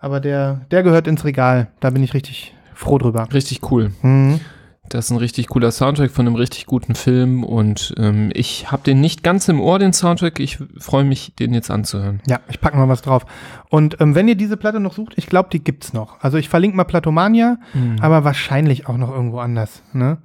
Speaker 3: aber der, der gehört ins Regal. Da bin ich richtig froh drüber.
Speaker 1: Richtig cool.
Speaker 3: Mhm.
Speaker 1: Das ist ein richtig cooler Soundtrack von einem richtig guten Film und ähm, ich habe den nicht ganz im Ohr, den Soundtrack. Ich freue mich, den jetzt anzuhören.
Speaker 3: Ja, ich packe mal was drauf. Und ähm, wenn ihr diese Platte noch sucht, ich glaube, die gibt's noch. Also ich verlinke mal Platomania, aber wahrscheinlich auch noch irgendwo anders. Ne?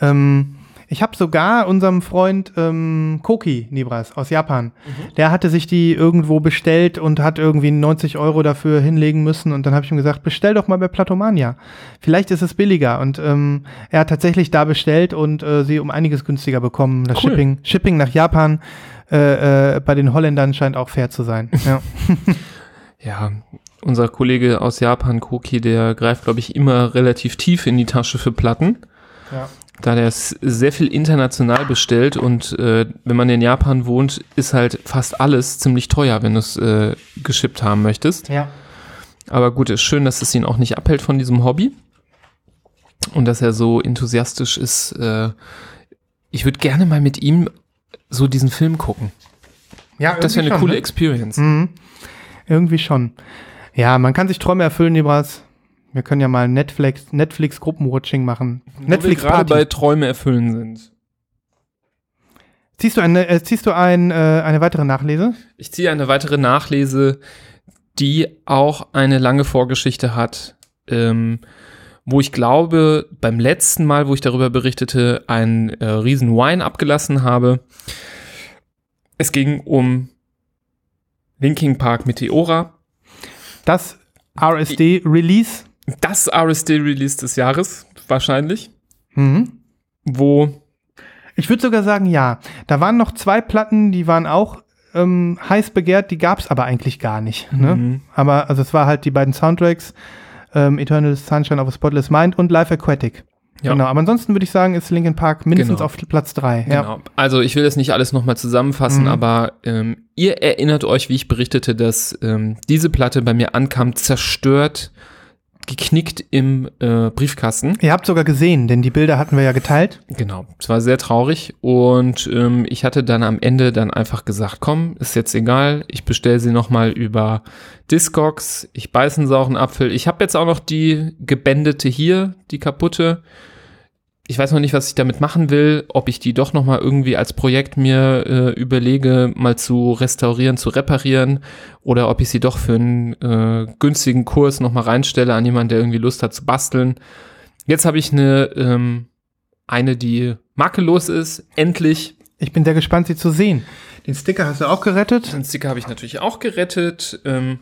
Speaker 3: Ähm, ich habe sogar unserem Freund ähm, Koki Nibras aus Japan, der hatte sich die irgendwo bestellt und hat irgendwie 90 Euro dafür hinlegen müssen. Und dann habe ich ihm gesagt, bestell doch mal bei Platomania. Vielleicht ist es billiger. Und ähm, er hat tatsächlich da bestellt und äh, sie um einiges günstiger bekommen. Das
Speaker 1: Cool.
Speaker 3: Shipping, Shipping nach Japan äh, äh, bei den Holländern scheint auch fair zu sein. Ja.
Speaker 1: Ja, unser Kollege aus Japan, Koki, der greift, glaube ich, immer relativ tief in die Tasche für Platten.
Speaker 3: Ja.
Speaker 1: Da der es sehr viel international bestellt und äh, wenn man in Japan wohnt, ist halt fast alles ziemlich teuer, wenn du es äh, geschippt haben möchtest.
Speaker 3: ja.
Speaker 1: Aber gut, ist schön, dass es ihn auch nicht abhält von diesem Hobby und dass er so enthusiastisch ist. Äh, ich würde gerne mal mit ihm so diesen Film gucken.
Speaker 3: ja
Speaker 1: Das wäre eine
Speaker 3: schon,
Speaker 1: coole
Speaker 3: ne?
Speaker 1: Experience.
Speaker 3: Mhm. Irgendwie schon. Ja, man kann sich Träume erfüllen, Nibras. Wir können ja mal Netflix, Netflix Gruppenwatching machen. Netflix
Speaker 1: Wo wir gerade bei. Träume erfüllen sind.
Speaker 3: Ziehst du eine, äh, ziehst du ein, äh, eine weitere Nachlese?
Speaker 1: Ich ziehe eine weitere Nachlese, die auch eine lange Vorgeschichte hat, ähm, wo ich glaube, beim letzten Mal, wo ich darüber berichtete, einen äh, riesen Wine abgelassen habe. Es ging um Linking Park Meteora,
Speaker 3: Das RSD Release.
Speaker 1: Das RSD-Release des Jahres wahrscheinlich,
Speaker 3: Mhm.
Speaker 1: wo
Speaker 3: Ich würde sogar sagen, ja. Da waren noch zwei Platten, die waren auch ähm, heiß begehrt, die gab's aber eigentlich gar nicht. Ne?
Speaker 1: Mhm.
Speaker 3: Aber also es war halt die beiden Soundtracks, ähm, Eternal Sunshine of a Spotless Mind und Live Aquatic.
Speaker 1: Ja.
Speaker 3: Genau, aber ansonsten würde ich sagen, ist Linkin Park mindestens
Speaker 1: Genau.
Speaker 3: auf Platz drei. Ja.
Speaker 1: Genau. Also ich will das nicht alles nochmal zusammenfassen,
Speaker 3: Mhm.
Speaker 1: aber ähm, ihr erinnert euch, wie ich berichtete, dass ähm, diese Platte bei mir ankam, zerstört, geknickt im äh, Briefkasten.
Speaker 3: Ihr habt sogar gesehen, denn die Bilder hatten wir ja geteilt.
Speaker 1: Genau, es war sehr traurig und ähm, ich hatte dann am Ende dann einfach gesagt, komm, ist jetzt egal, ich bestelle sie nochmal über Discogs, ich beiße einen sauren Apfel. Ich habe jetzt auch noch die gebändete hier, die kaputte. Ich weiß noch nicht, was ich damit machen will, ob ich die doch nochmal irgendwie als Projekt mir äh, überlege, mal zu restaurieren, zu reparieren oder ob ich sie doch für einen äh, günstigen Kurs nochmal reinstelle an jemanden, der irgendwie Lust hat zu basteln. Jetzt habe ich eine, ähm, eine, die makellos ist, endlich.
Speaker 3: Ich bin sehr gespannt, sie zu sehen. Den Sticker hast du auch gerettet.
Speaker 1: Den Sticker habe ich natürlich auch gerettet. Ähm,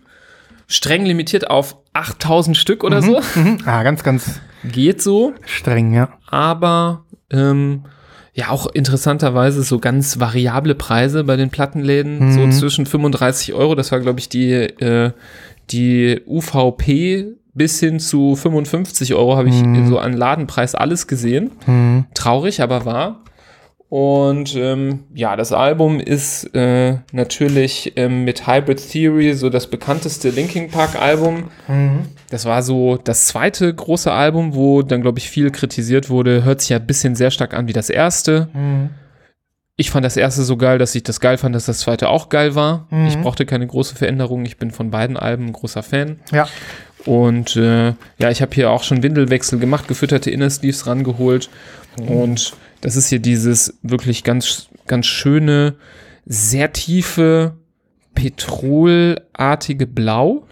Speaker 1: streng limitiert auf 8000 Stück oder so.
Speaker 3: Mhm. Ah, ganz, ganz
Speaker 1: Geht so.
Speaker 3: streng, ja.
Speaker 1: aber ähm, ja auch interessanterweise so ganz variable Preise bei den Plattenläden,
Speaker 3: Mhm.
Speaker 1: so zwischen 35 Euro, das war glaube ich die, äh, die UVP bis hin zu 55 Euro habe ich
Speaker 3: Mhm.
Speaker 1: so an Ladenpreis alles gesehen.
Speaker 3: Mhm.
Speaker 1: Traurig, aber wahr. Und ähm, ja, das Album ist äh, natürlich ähm, mit Hybrid Theory so das bekannteste Linkin Park Album.
Speaker 3: Mhm.
Speaker 1: Das war so das zweite große Album, wo dann, glaube ich, viel kritisiert wurde. Hört sich ja ein bisschen sehr stark an wie das erste.
Speaker 3: Mhm.
Speaker 1: Ich fand das erste so geil, dass ich das geil fand, dass das zweite auch geil war.
Speaker 3: Mhm.
Speaker 1: Ich brauchte keine große Veränderung. Ich bin von beiden Alben ein großer Fan.
Speaker 3: Ja.
Speaker 1: Und äh, ja, ich habe hier auch schon Windelwechsel gemacht, gefütterte Inner Sleeves rangeholt. Und das ist hier dieses wirklich ganz, ganz schöne, sehr tiefe, petrolartige Blau.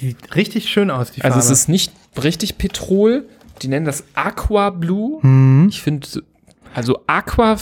Speaker 3: Die richtig schön aus, die Farbe.
Speaker 1: Also es ist nicht richtig Petrol. Die nennen das Aqua Blue.
Speaker 3: Mhm.
Speaker 1: Ich finde, also Aqua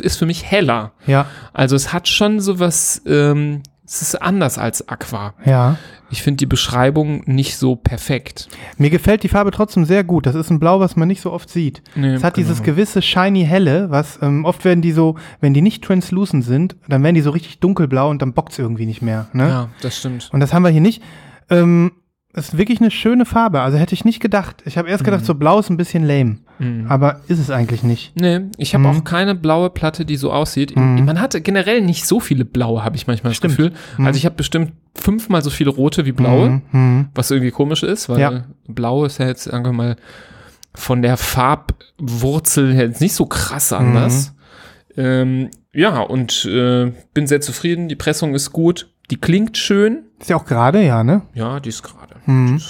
Speaker 1: ist für mich heller.
Speaker 3: Ja,
Speaker 1: Also es hat schon sowas, ähm, es ist anders als Aqua.
Speaker 3: ja.
Speaker 1: Ich finde die Beschreibung nicht so perfekt.
Speaker 3: Mir gefällt die Farbe trotzdem sehr gut. Das ist ein Blau, was man nicht so oft sieht.
Speaker 1: Nee,
Speaker 3: es hat
Speaker 1: genau.
Speaker 3: dieses gewisse shiny helle, was ähm, oft werden die so, wenn die nicht translucent sind, dann werden die so richtig dunkelblau und dann bockt's irgendwie nicht mehr. Ne?
Speaker 1: Ja, das stimmt.
Speaker 3: Und das haben wir hier nicht. Ähm, es ist wirklich eine schöne Farbe. Also hätte ich nicht gedacht. Ich habe erst gedacht, so blau ist ein bisschen lame.
Speaker 1: Mhm.
Speaker 3: Aber ist es eigentlich nicht.
Speaker 1: Nee, ich habe
Speaker 3: Mhm.
Speaker 1: auch keine blaue Platte, die so aussieht.
Speaker 3: Mhm.
Speaker 1: Man hatte generell nicht so viele blaue, habe ich manchmal
Speaker 3: Stimmt.
Speaker 1: das Gefühl.
Speaker 3: Mhm.
Speaker 1: Also ich habe bestimmt fünfmal so viele rote wie blaue,
Speaker 3: Mhm. Mhm.
Speaker 1: was irgendwie komisch ist, weil
Speaker 3: Ja.
Speaker 1: blau ist ja jetzt einfach mal von der Farbwurzel her jetzt nicht so krass anders.
Speaker 3: Mhm.
Speaker 1: Ähm, ja, und äh, bin sehr zufrieden. Die Pressung ist gut. Die klingt schön.
Speaker 3: Ist ja auch gerade, ja, ne?
Speaker 1: Ja, die ist gerade.
Speaker 3: Mhm.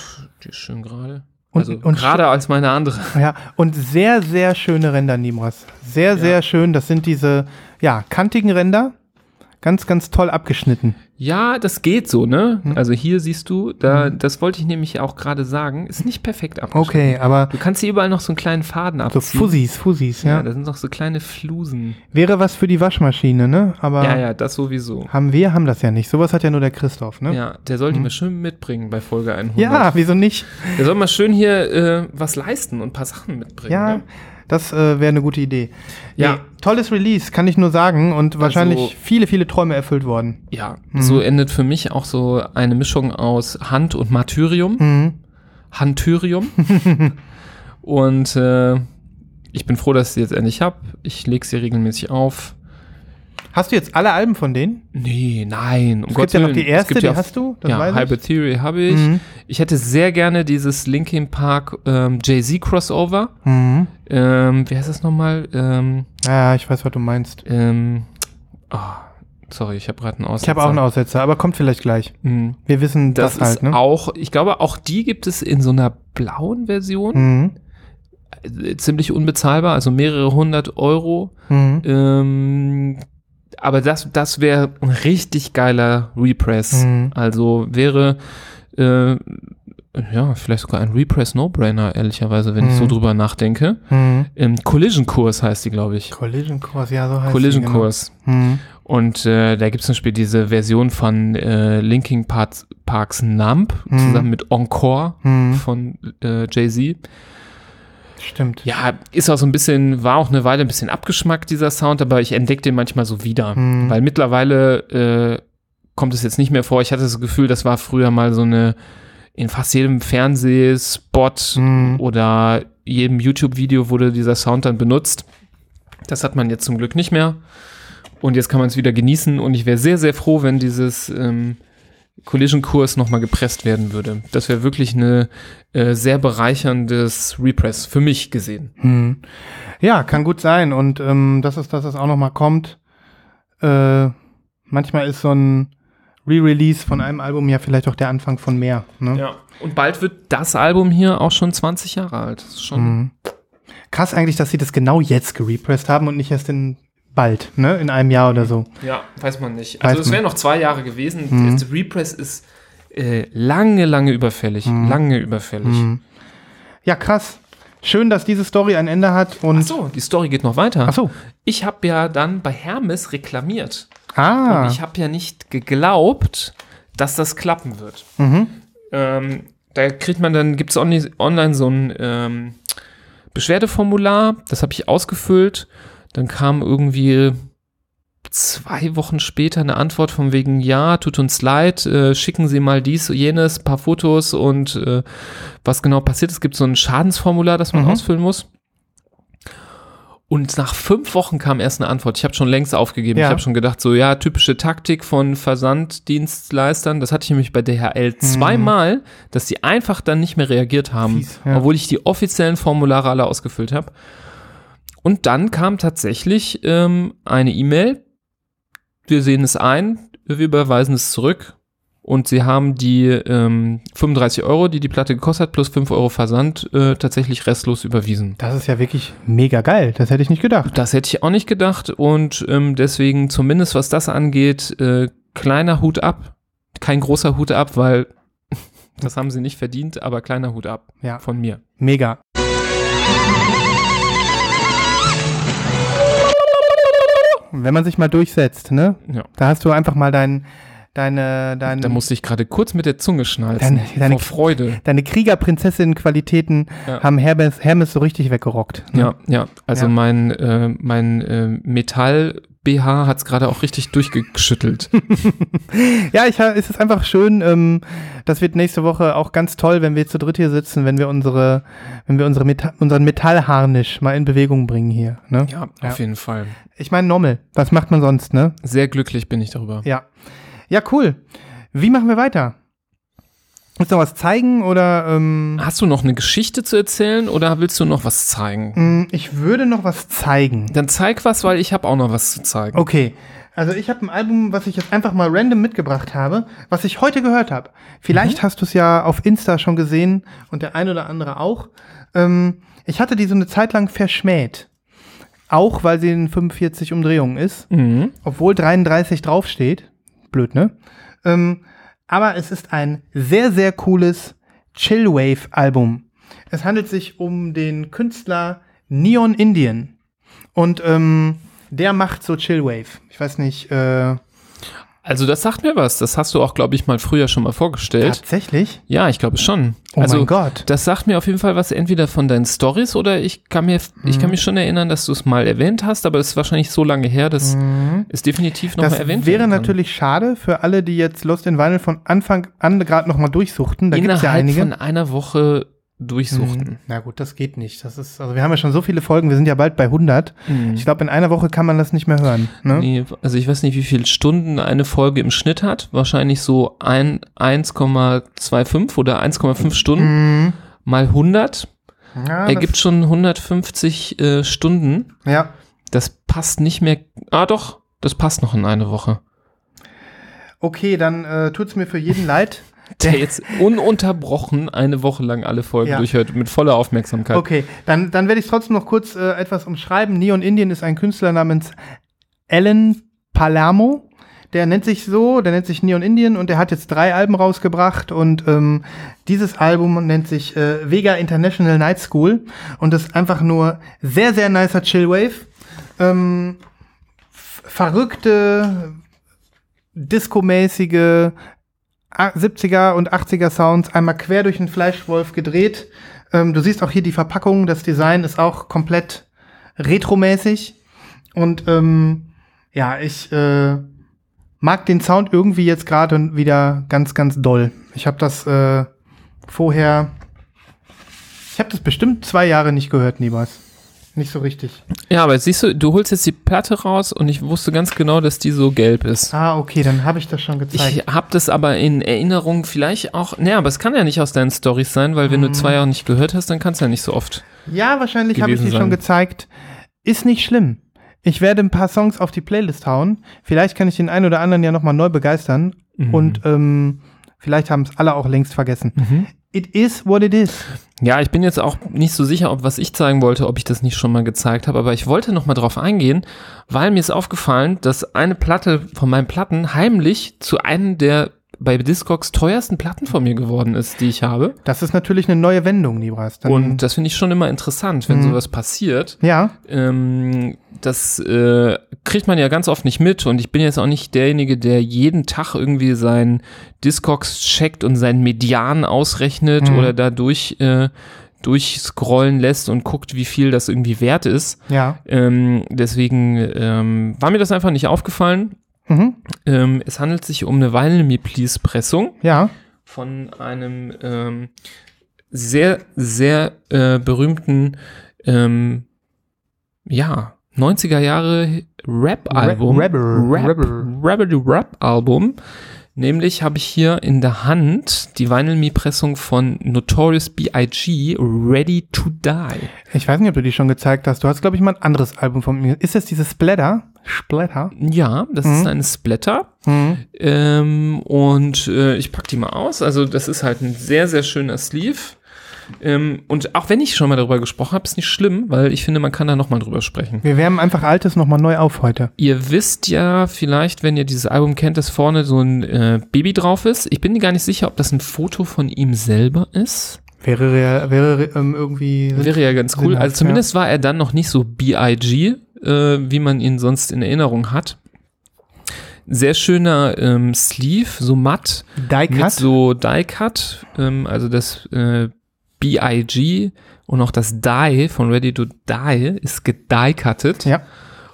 Speaker 1: Die, ist, schön gerade.
Speaker 3: Und-
Speaker 1: also
Speaker 3: und
Speaker 1: gerade als meine andere.
Speaker 3: Ja, und sehr, sehr schöne Ränder, Nimras. Sehr, sehr schön. Das sind diese, ja, kantigen Ränder. Ganz, ganz toll abgeschnitten.
Speaker 1: Ja, das geht so, ne?
Speaker 3: Hm.
Speaker 1: Also hier siehst du, da, das wollte ich nämlich auch gerade sagen, ist nicht perfekt abgeschnitten.
Speaker 3: Okay, aber
Speaker 1: Du kannst hier überall noch so einen kleinen Faden
Speaker 3: so
Speaker 1: abziehen.
Speaker 3: Fussis, Fussis,
Speaker 1: Ja,
Speaker 3: ja.
Speaker 1: da sind noch so kleine Flusen.
Speaker 3: Wäre was für die Waschmaschine, ne? Aber
Speaker 1: Ja, ja, das sowieso.
Speaker 3: haben wir, haben das ja nicht. Sowas hat ja nur der Christoph, ne?
Speaker 1: Ja, der soll die mal schön mitbringen bei Folge 100.
Speaker 3: Ja, wieso nicht?
Speaker 1: Der soll mal schön hier äh, was leisten und ein paar Sachen mitbringen.
Speaker 3: Ja,
Speaker 1: Ne?
Speaker 3: Das äh, wäre eine gute Idee.
Speaker 1: Ja.
Speaker 3: Nee, tolles Release, kann ich nur sagen. Und wahrscheinlich
Speaker 1: Also-
Speaker 3: viele, viele Träume erfüllt worden.
Speaker 1: Ja,
Speaker 3: Mhm.
Speaker 1: so endet für mich auch so eine Mischung aus Hand und Martyrium.
Speaker 3: Mhm.
Speaker 1: Hantyrium. und äh, ich bin froh, dass ich sie jetzt endlich habe. Ich lege sie regelmäßig auf.
Speaker 3: Hast du jetzt alle Alben von denen?
Speaker 1: Nee, nein. Um
Speaker 3: Es gibt ja noch die erste, die
Speaker 1: ja
Speaker 3: hast du, das
Speaker 1: ja. Hybrid Theory habe ich.
Speaker 3: Mhm.
Speaker 1: Ich hätte sehr gerne dieses Linkin Park ähm, Jay-Z Crossover.
Speaker 3: Mhm.
Speaker 1: Ähm, wie heißt das nochmal? Ähm,
Speaker 3: Ja, ich weiß, was du meinst.
Speaker 1: ähm, oh, sorry, ich habe gerade einen Aussetzer.
Speaker 3: Ich habe auch einen Aussetzer, aber kommt vielleicht gleich.
Speaker 1: Mhm.
Speaker 3: Wir wissen das,
Speaker 1: Das,
Speaker 3: halt,
Speaker 1: ist
Speaker 3: ne?
Speaker 1: auch, ich glaube, auch die gibt es in so einer blauen Version.
Speaker 3: Mhm.
Speaker 1: Äh, Ziemlich unbezahlbar, also mehrere hundert Euro.
Speaker 3: Mhm.
Speaker 1: Ähm, aber das, das wäre ein richtig geiler Repress.
Speaker 3: Mhm.
Speaker 1: Also wäre, äh, ja, vielleicht sogar ein Repress No-Brainer, ehrlicherweise, wenn ich so
Speaker 3: Mhm.
Speaker 1: drüber nachdenke.
Speaker 3: Mhm.
Speaker 1: Ähm, Collision-Kurs heißt die, glaube ich.
Speaker 3: Collision Course, ja, so heißt
Speaker 1: Collision-Kurs.
Speaker 3: genau. Mhm.
Speaker 1: Und äh, da gibt es zum Beispiel diese Version von äh, Linking Parks, Parks Numb
Speaker 3: Mhm.
Speaker 1: zusammen mit Encore
Speaker 3: Mhm.
Speaker 1: von äh, Jay-Z.
Speaker 3: Stimmt.
Speaker 1: Ja, ist auch so ein bisschen, war auch eine Weile ein bisschen abgeschmackt, dieser Sound, aber ich entdecke den manchmal so wieder.
Speaker 3: Mhm.
Speaker 1: Weil mittlerweile äh, kommt es jetzt nicht mehr vor. Ich hatte das Gefühl, das war früher mal so eine, in fast jedem Fernsehspot
Speaker 3: Mhm.
Speaker 1: oder jedem YouTube-Video wurde dieser Sound dann benutzt. Das hat man jetzt zum Glück nicht mehr. Und jetzt kann man es wieder genießen. Und ich wäre sehr, sehr froh, wenn dieses ähm, Collision-Kurs nochmal gepresst werden würde. Das wäre wirklich eine äh, sehr bereicherndes Repress für mich gesehen.
Speaker 3: Mhm. Ja, kann gut sein. Und ähm, dass es, dass es auch noch mal kommt. Äh, manchmal ist so ein Re-Release von einem Album ja vielleicht auch der Anfang von mehr. Ne?
Speaker 1: Ja. Und bald wird das Album hier auch schon 20 Jahre alt. Das ist schon.
Speaker 3: Mhm. Krass eigentlich, dass sie das genau jetzt gerepressed haben und nicht erst in bald, ne? In einem Jahr oder so.
Speaker 1: Ja, weiß man nicht.
Speaker 3: Weiß
Speaker 1: Also es
Speaker 3: man.
Speaker 1: wären noch zwei Jahre gewesen.
Speaker 3: Mhm.
Speaker 1: Das Repress ist äh, lange, lange überfällig. Lange überfällig.
Speaker 3: Mhm. Ja, krass. Schön, dass diese Story ein Ende hat und.
Speaker 1: Ach so, die Story geht noch weiter.
Speaker 3: Ach so.
Speaker 1: Ich habe ja dann bei Hermes reklamiert.
Speaker 3: Ah.
Speaker 1: Und ich habe ja nicht geglaubt, dass das klappen wird.
Speaker 3: mhm.
Speaker 1: Ähm, da kriegt man dann, gibt es online, online so ein ähm, Beschwerdeformular, das habe ich ausgefüllt. Dann kam irgendwie zwei Wochen später eine Antwort von wegen, ja, tut uns leid, äh, schicken Sie mal dies, jenes, paar Fotos und äh, was genau passiert. Es gibt so ein Schadensformular, das man
Speaker 3: Mhm.
Speaker 1: ausfüllen muss. Und nach fünf Wochen kam erst eine Antwort. Ich habe schon längst aufgegeben.
Speaker 3: Ja.
Speaker 1: Ich habe schon gedacht, so ja, typische Taktik von Versanddienstleistern. Das hatte ich nämlich bei DHL zweimal, dass die einfach dann nicht mehr reagiert haben,
Speaker 3: Fies, ja.
Speaker 1: obwohl ich die offiziellen Formulare alle ausgefüllt habe. Und dann kam tatsächlich ähm, eine E-Mail. Wir sehen es ein, wir überweisen es zurück. Und sie haben die ähm, 35 Euro, die die Platte gekostet hat, plus 5 Euro Versand, äh, tatsächlich restlos überwiesen.
Speaker 3: Das ist ja wirklich mega geil. Das hätte ich nicht gedacht.
Speaker 1: Das hätte ich auch nicht gedacht und ähm, deswegen zumindest was das angeht, äh, kleiner Hut ab. Kein großer Hut ab, weil das haben sie nicht verdient, aber kleiner Hut ab
Speaker 3: Ja.
Speaker 1: von mir.
Speaker 3: Mega. Wenn man sich mal durchsetzt, ne?
Speaker 1: Ja.
Speaker 3: Da hast du einfach mal dein, deine, dein,
Speaker 1: Da musste ich gerade kurz mit der Zunge schnalzen.
Speaker 3: Deine- deine-
Speaker 1: vor Freude.
Speaker 3: deine Kriegerprinzessin-Qualitäten
Speaker 1: Ja.
Speaker 3: haben Hermes, Hermes so richtig weggerockt. ne?
Speaker 1: Ja, ja. Also
Speaker 3: Ja.
Speaker 1: mein, äh, mein äh, Metall-BH hat es gerade auch richtig durchgeschüttelt.
Speaker 3: Ja, ich, es ist einfach schön. Ähm, das wird nächste Woche auch ganz toll, wenn wir zu dritt hier sitzen, wenn wir unsere, wenn wir unsere Meta unseren Metallharnisch mal in Bewegung bringen hier. Ne?
Speaker 1: ja,
Speaker 3: Ja.
Speaker 1: auf jeden Fall.
Speaker 3: Ich meine Nommel. Was macht man sonst, ne?
Speaker 1: Sehr glücklich bin ich darüber.
Speaker 3: Ja. Ja, cool. Wie machen wir weiter? Willst du noch was zeigen oder? Ähm,
Speaker 1: Hast du noch eine Geschichte zu erzählen oder willst du noch was zeigen?
Speaker 3: mh, ich würde noch was zeigen.
Speaker 1: Dann zeig was, weil ich habe auch noch was zu zeigen.
Speaker 3: Okay. Also ich habe ein Album, was ich jetzt einfach mal random mitgebracht habe, was ich heute gehört habe. Vielleicht hast du es ja auf Insta schon gesehen und der ein oder andere auch. Ähm, ich hatte die so eine Zeit lang verschmäht. Auch weil sie in 45 Umdrehungen ist,
Speaker 1: Mhm.
Speaker 3: obwohl 33 draufsteht. Blöd, ne? Ähm, aber es ist ein sehr, sehr cooles Chillwave-Album. Es handelt sich um den Künstler Neon Indian. Und ähm, der macht so Chillwave. Ich weiß nicht, äh,
Speaker 1: Also das sagt mir was. Das hast du auch, glaube ich, mal früher schon mal vorgestellt.
Speaker 3: tatsächlich?
Speaker 1: Ja, ich glaube schon.
Speaker 3: Oh
Speaker 1: also
Speaker 3: mein Gott.
Speaker 1: das sagt mir auf jeden Fall was entweder von deinen Stories oder ich kann mir, ich
Speaker 3: Mhm.
Speaker 1: kann mich schon erinnern, dass du es mal erwähnt hast, aber es ist wahrscheinlich so lange her, dass es definitiv noch
Speaker 3: Mhm. Das
Speaker 1: mal erwähnt
Speaker 3: wäre natürlich schade für alle, die jetzt Lost in Vinyl von Anfang an gerade noch mal durchsuchten. Da gibt es ja einige.
Speaker 1: von einer Woche durchsuchten.
Speaker 3: Mhm. Na gut, das geht nicht. Das ist, also wir haben ja schon so viele Folgen, wir sind ja bald bei 100.
Speaker 1: Mhm.
Speaker 3: Ich glaube, in einer Woche kann man das nicht mehr hören. Ne?
Speaker 1: Nee, also ich weiß nicht, wie viele Stunden eine Folge im Schnitt hat. Wahrscheinlich so ein 1,25 oder 1,5 Stunden
Speaker 3: Mhm.
Speaker 1: mal 100.
Speaker 3: Ja,
Speaker 1: Ergibt schon 150 äh, Stunden.
Speaker 3: das, ja.
Speaker 1: Das passt nicht mehr. Ah, doch, das passt noch in eine Woche.
Speaker 3: Okay, dann äh, tut's mir für jeden leid.
Speaker 1: Der jetzt ununterbrochen eine Woche lang alle Folgen
Speaker 3: Ja.
Speaker 1: durchhört, mit voller Aufmerksamkeit.
Speaker 3: Okay, dann, dann werde ich trotzdem noch kurz äh, etwas umschreiben. Neon Indian ist ein Künstler namens Alan Palermo. Der nennt sich so, der nennt sich Neon Indian und der hat jetzt drei Alben rausgebracht und ähm, dieses Album nennt sich äh, Vega International Night School und ist einfach nur sehr, sehr nicer Chillwave. Ähm, verrückte, discomäßige 70er und 80er Sounds einmal quer durch den Fleischwolf gedreht. Ähm, du siehst auch hier die Verpackung, das Design ist auch komplett retromäßig. Und ähm, ja, ich äh, mag den Sound irgendwie jetzt gerade wieder ganz, ganz doll. Ich habe das äh, vorher, ich habe das bestimmt zwei Jahre nicht gehört, Nibas. Nicht so richtig.
Speaker 1: Ja, aber siehst du, du holst jetzt die Platte raus und ich wusste ganz genau, dass die so gelb ist.
Speaker 3: Ah, okay, dann habe ich das schon gezeigt.
Speaker 1: Ich habe das aber in Erinnerung vielleicht auch. Naja, aber es kann ja nicht aus deinen Stories sein, weil wenn
Speaker 3: Mhm.
Speaker 1: du zwei Jahre nicht gehört hast, dann kannst du ja nicht so oft.
Speaker 3: Ja, wahrscheinlich habe ich die schon gezeigt. Ist nicht schlimm. Ich werde ein paar Songs auf die Playlist hauen. Vielleicht kann ich den einen oder anderen ja nochmal neu begeistern.
Speaker 1: Mhm.
Speaker 3: Und ähm, vielleicht haben es alle auch längst vergessen.
Speaker 1: Mhm.
Speaker 3: It is what it is.
Speaker 1: Ja, ich bin jetzt auch nicht so sicher, ob was ich zeigen wollte, ob ich das nicht schon mal gezeigt habe, aber ich wollte noch mal drauf eingehen, weil mir ist aufgefallen, dass eine Platte von meinen Platten heimlich zu einem der bei Discogs teuersten Platten von mir geworden ist, die ich habe.
Speaker 3: Das ist natürlich eine neue Wendung, Nibras.
Speaker 1: Und das finde ich schon immer interessant, wenn
Speaker 3: Mhm.
Speaker 1: sowas passiert.
Speaker 3: ja,
Speaker 1: Ähm, das äh, kriegt man ja ganz oft nicht mit und ich bin jetzt auch nicht derjenige, der jeden Tag irgendwie seinen Discogs checkt und seinen Median ausrechnet
Speaker 3: Mhm.
Speaker 1: oder da durch, äh, durchscrollen lässt und guckt, wie viel das irgendwie wert ist.
Speaker 3: ja.
Speaker 1: Ähm, deswegen ähm, war mir das einfach nicht aufgefallen. Ähm, es handelt sich um eine Vinyl Me Please Pressung
Speaker 3: Ja.
Speaker 1: von einem ähm, sehr, sehr äh, berühmten, ähm, ja, 90er Jahre Rap-Album.
Speaker 3: Ra- Rebel.
Speaker 1: Rap,
Speaker 3: Rebel.
Speaker 1: Rebel Rap-Album. Nämlich habe ich hier in der Hand die Vinyl Me Pressung von Notorious B.I.G. Ready to Die.
Speaker 3: Ich weiß nicht, ob du die schon gezeigt hast. Du hast, glaube ich, mal ein anderes Album von mir. Ist das dieses Splatter? Splatter?
Speaker 1: Ja, das
Speaker 3: Mhm.
Speaker 1: ist eine Splatter.
Speaker 3: Mhm.
Speaker 1: Ähm, und äh, ich pack die mal aus. Also das ist halt ein sehr, sehr schöner Sleeve. Ähm, und auch wenn ich schon mal darüber gesprochen habe, ist nicht schlimm, weil ich finde, man kann da nochmal drüber sprechen.
Speaker 3: Wir wärmen einfach Altes nochmal neu auf heute.
Speaker 1: Ihr wisst ja vielleicht, wenn ihr dieses Album kennt, dass vorne so ein äh, Baby drauf ist. Ich bin mir gar nicht sicher, ob das ein Foto von ihm selber ist.
Speaker 3: Wäre, rea- wäre ähm, irgendwie.
Speaker 1: Wäre ja ganz cool.
Speaker 3: Sinnhaft,
Speaker 1: Also zumindest war er dann noch nicht so B.I.G., äh, wie man ihn sonst in Erinnerung hat. Sehr schöner ähm, Sleeve, so matt.
Speaker 3: Die
Speaker 1: mit
Speaker 3: Cut.
Speaker 1: so Die-Cut, ähm, also das äh, B.I.G. und auch das Die von Ready to Die ist gedie-cutted.
Speaker 3: Ja.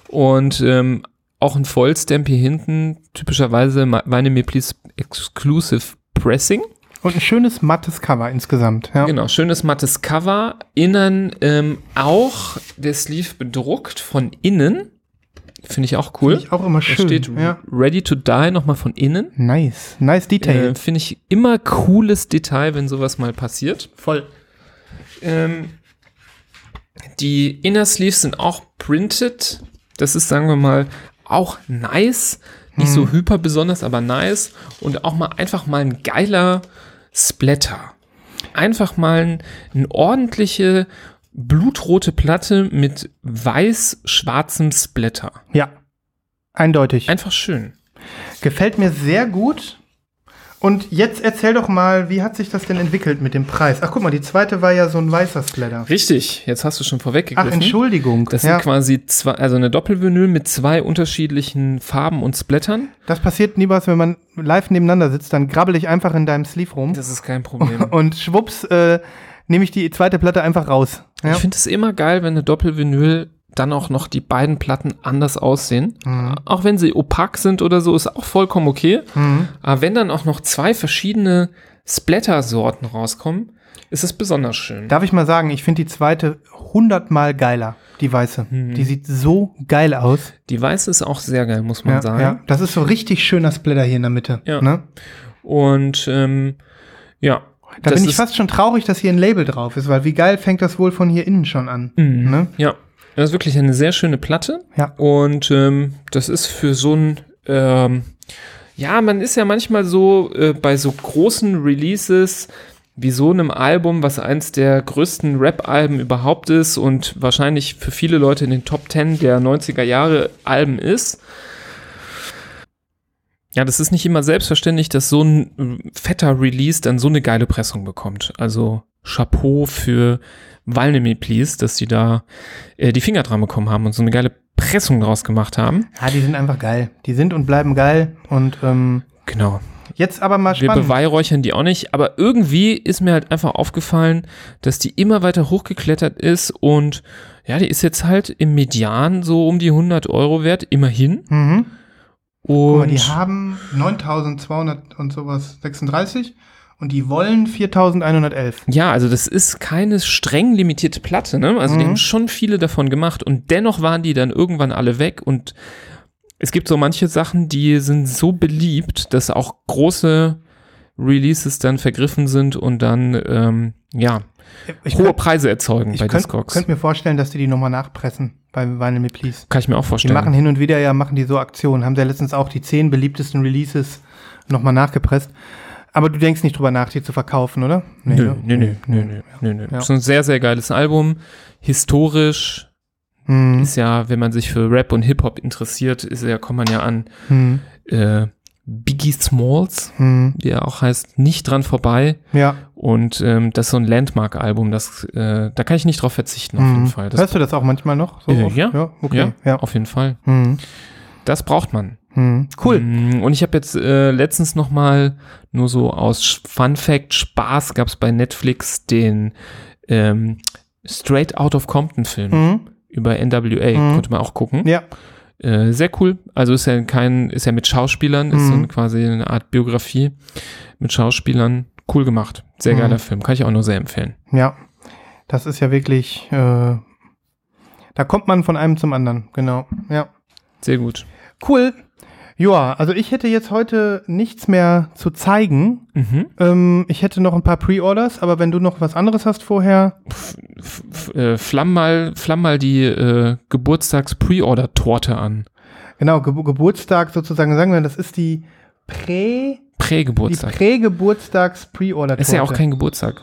Speaker 1: Und ähm, auch ein Vollstamp hier hinten, typischerweise Meine Me Please Exclusive Pressing.
Speaker 3: Und ein schönes mattes Cover insgesamt. Ja.
Speaker 1: Genau, schönes mattes Cover. Innen ähm, auch der Sleeve bedruckt von innen. Finde ich auch cool.
Speaker 3: Finde ich auch immer
Speaker 1: da
Speaker 3: schön.
Speaker 1: steht
Speaker 3: ja.
Speaker 1: Ready to Die nochmal von innen.
Speaker 3: Nice. Nice Detail.
Speaker 1: Äh, Finde ich immer cooles Detail, wenn sowas mal passiert.
Speaker 3: Voll.
Speaker 1: Ähm, die Inner Sleeves sind auch printed. Das ist, sagen wir mal, auch nice. Nicht so hyper besonders, aber nice. Und auch mal einfach mal ein geiler Splatter. Einfach mal ein, eine ordentliche blutrote Platte mit weiß-schwarzem Splatter.
Speaker 3: Ja. Eindeutig.
Speaker 1: Einfach schön.
Speaker 3: Gefällt mir sehr gut. Und jetzt erzähl doch mal, wie hat sich das denn entwickelt mit dem Preis? Ach, guck mal, die zweite war ja so ein weißer Splatter.
Speaker 1: Richtig, jetzt hast du schon
Speaker 3: Ach,
Speaker 1: vorweggegriffen.
Speaker 3: Entschuldigung.
Speaker 1: Das
Speaker 3: ja,
Speaker 1: sind quasi zwei, also eine Doppelvinyl mit zwei unterschiedlichen Farben und Splattern.
Speaker 3: das passiert nie was, wenn man live nebeneinander sitzt, dann grabbel ich einfach in deinem Sleeve rum
Speaker 1: Das ist kein Problem.
Speaker 3: und schwupps äh, nehme ich die zweite Platte einfach raus. Ja?
Speaker 1: Ich finde es immer geil, wenn eine Doppelvinyl dann auch noch die beiden Platten anders aussehen. Auch wenn sie opak sind oder so, ist auch vollkommen okay.
Speaker 3: Mhm.
Speaker 1: Aber wenn dann auch noch zwei verschiedene Splatter-Sorten rauskommen, ist es besonders schön.
Speaker 3: Darf ich mal sagen, ich finde die zweite hundertmal geiler, die weiße.
Speaker 1: Mhm.
Speaker 3: Die sieht so geil aus.
Speaker 1: Die weiße ist auch sehr geil, muss man
Speaker 3: Ja,
Speaker 1: sagen.
Speaker 3: ja. Das ist so richtig schöner Splatter hier in der Mitte.
Speaker 1: Ja.
Speaker 3: Ne?
Speaker 1: Und ähm, ja.
Speaker 3: Da
Speaker 1: das
Speaker 3: bin ich fast schon traurig, dass hier ein Label drauf ist, weil wie geil fängt das wohl von hier innen schon an.
Speaker 1: Mhm.
Speaker 3: Ne?
Speaker 1: Ja, das ist wirklich eine sehr schöne Platte.
Speaker 3: Ja.
Speaker 1: Und ähm, das ist für so ein, ähm, ja, man ist ja manchmal so äh, bei so großen Releases wie so einem Album, was eins der größten Rap-Alben überhaupt ist und wahrscheinlich für viele Leute in den Top 10 der 90er Jahre Alben ist. Ja, das ist nicht immer selbstverständlich, dass so ein äh, fetter Release dann so eine geile Pressung bekommt. Also Chapeau für Walnemy Please, dass die da äh, die Finger dran bekommen haben und so eine geile Pressung draus gemacht haben.
Speaker 3: Ja, die sind einfach geil. Die sind und bleiben geil. Und ähm,
Speaker 1: Genau.
Speaker 3: jetzt aber mal
Speaker 1: Wir
Speaker 3: spannend.
Speaker 1: beweihräuchern die auch nicht, aber irgendwie ist mir halt einfach aufgefallen, dass die immer weiter hochgeklettert ist und ja, die ist jetzt halt im Median so um die 100 Euro wert, immerhin.
Speaker 3: Mhm. Guck mal,
Speaker 1: Und
Speaker 3: die haben 9200 und sowas 36 und die wollen 4111.
Speaker 1: ja, also das ist keine streng limitierte Platte, ne? Also die
Speaker 3: Mhm.
Speaker 1: haben schon viele davon gemacht und dennoch waren die dann irgendwann alle weg und es gibt so manche Sachen, die sind so beliebt, dass auch große Releases dann vergriffen sind und dann, ähm, ja,
Speaker 3: Ich
Speaker 1: hohe
Speaker 3: könnt-
Speaker 1: Preise erzeugen
Speaker 3: ich
Speaker 1: bei
Speaker 3: könnte
Speaker 1: Discogs.
Speaker 3: könnt mir vorstellen, dass die die nochmal nachpressen bei Vinyl Me Please.
Speaker 1: Kann ich mir auch
Speaker 3: Die
Speaker 1: vorstellen.
Speaker 3: machen hin und wieder ja, machen die so Aktionen. Haben sie ja letztens auch die zehn beliebtesten Releases nochmal nachgepresst. Aber du denkst nicht drüber nach, die zu verkaufen, oder?
Speaker 1: Nö,
Speaker 3: ne?
Speaker 1: nö, nö, nö, nö, nö, nö.
Speaker 3: Ja.
Speaker 1: Das ist ein sehr, sehr geiles Album. Historisch
Speaker 3: Hm,
Speaker 1: ist ja, wenn man sich für Rap und Hip-Hop interessiert, ist ja, kommt man ja an
Speaker 3: hm,
Speaker 1: äh, Biggie Smalls,
Speaker 3: hm.
Speaker 1: wie er auch heißt, nicht dran vorbei.
Speaker 3: Ja.
Speaker 1: Und ähm, das ist so ein Landmark-Album, das, äh, da kann ich nicht drauf verzichten, auf jeden
Speaker 3: hm.
Speaker 1: Fall. Das,
Speaker 3: Hörst du das auch manchmal noch? So
Speaker 1: Äh, ja.
Speaker 3: ja. Okay.
Speaker 1: ja,
Speaker 3: Ja.
Speaker 1: auf jeden Fall.
Speaker 3: Hm,
Speaker 1: Das braucht man.
Speaker 3: Hm. Cool.
Speaker 1: Mm, Und ich habe jetzt äh, letztens noch mal nur so aus Fun Fact Spaß gab es bei Netflix den ähm, Straight Out of Compton Film
Speaker 3: Hm.
Speaker 1: über NWA
Speaker 3: Mhm.
Speaker 1: konnte man auch gucken.
Speaker 3: Ja.
Speaker 1: Äh, sehr cool. Also ist ja kein, ist ja mit Schauspielern, ist so
Speaker 3: Mhm.
Speaker 1: quasi eine Art Biografie mit Schauspielern. Cool gemacht. Sehr
Speaker 3: Mhm.
Speaker 1: geiler Film. Kann ich auch nur sehr empfehlen.
Speaker 3: Ja, das ist ja wirklich, äh, da kommt man von einem zum anderen, genau. Ja.
Speaker 1: Sehr gut.
Speaker 3: Cool. Ja, also ich hätte jetzt heute nichts mehr zu zeigen.
Speaker 1: Mhm.
Speaker 3: Ähm, ich hätte noch ein paar Pre-Orders, aber wenn du noch was anderes hast vorher.
Speaker 1: F f äh, flamm mal, flamm mal die äh, Geburtstags-Pre-Order-Torte an.
Speaker 3: Genau, Ge Geburtstag sozusagen, sagen wir, das ist die Prä, die
Speaker 1: Prä-Geburtstag.
Speaker 3: Prä-Geburtstags-Pre-Order.
Speaker 1: ist ja auch kein Geburtstag.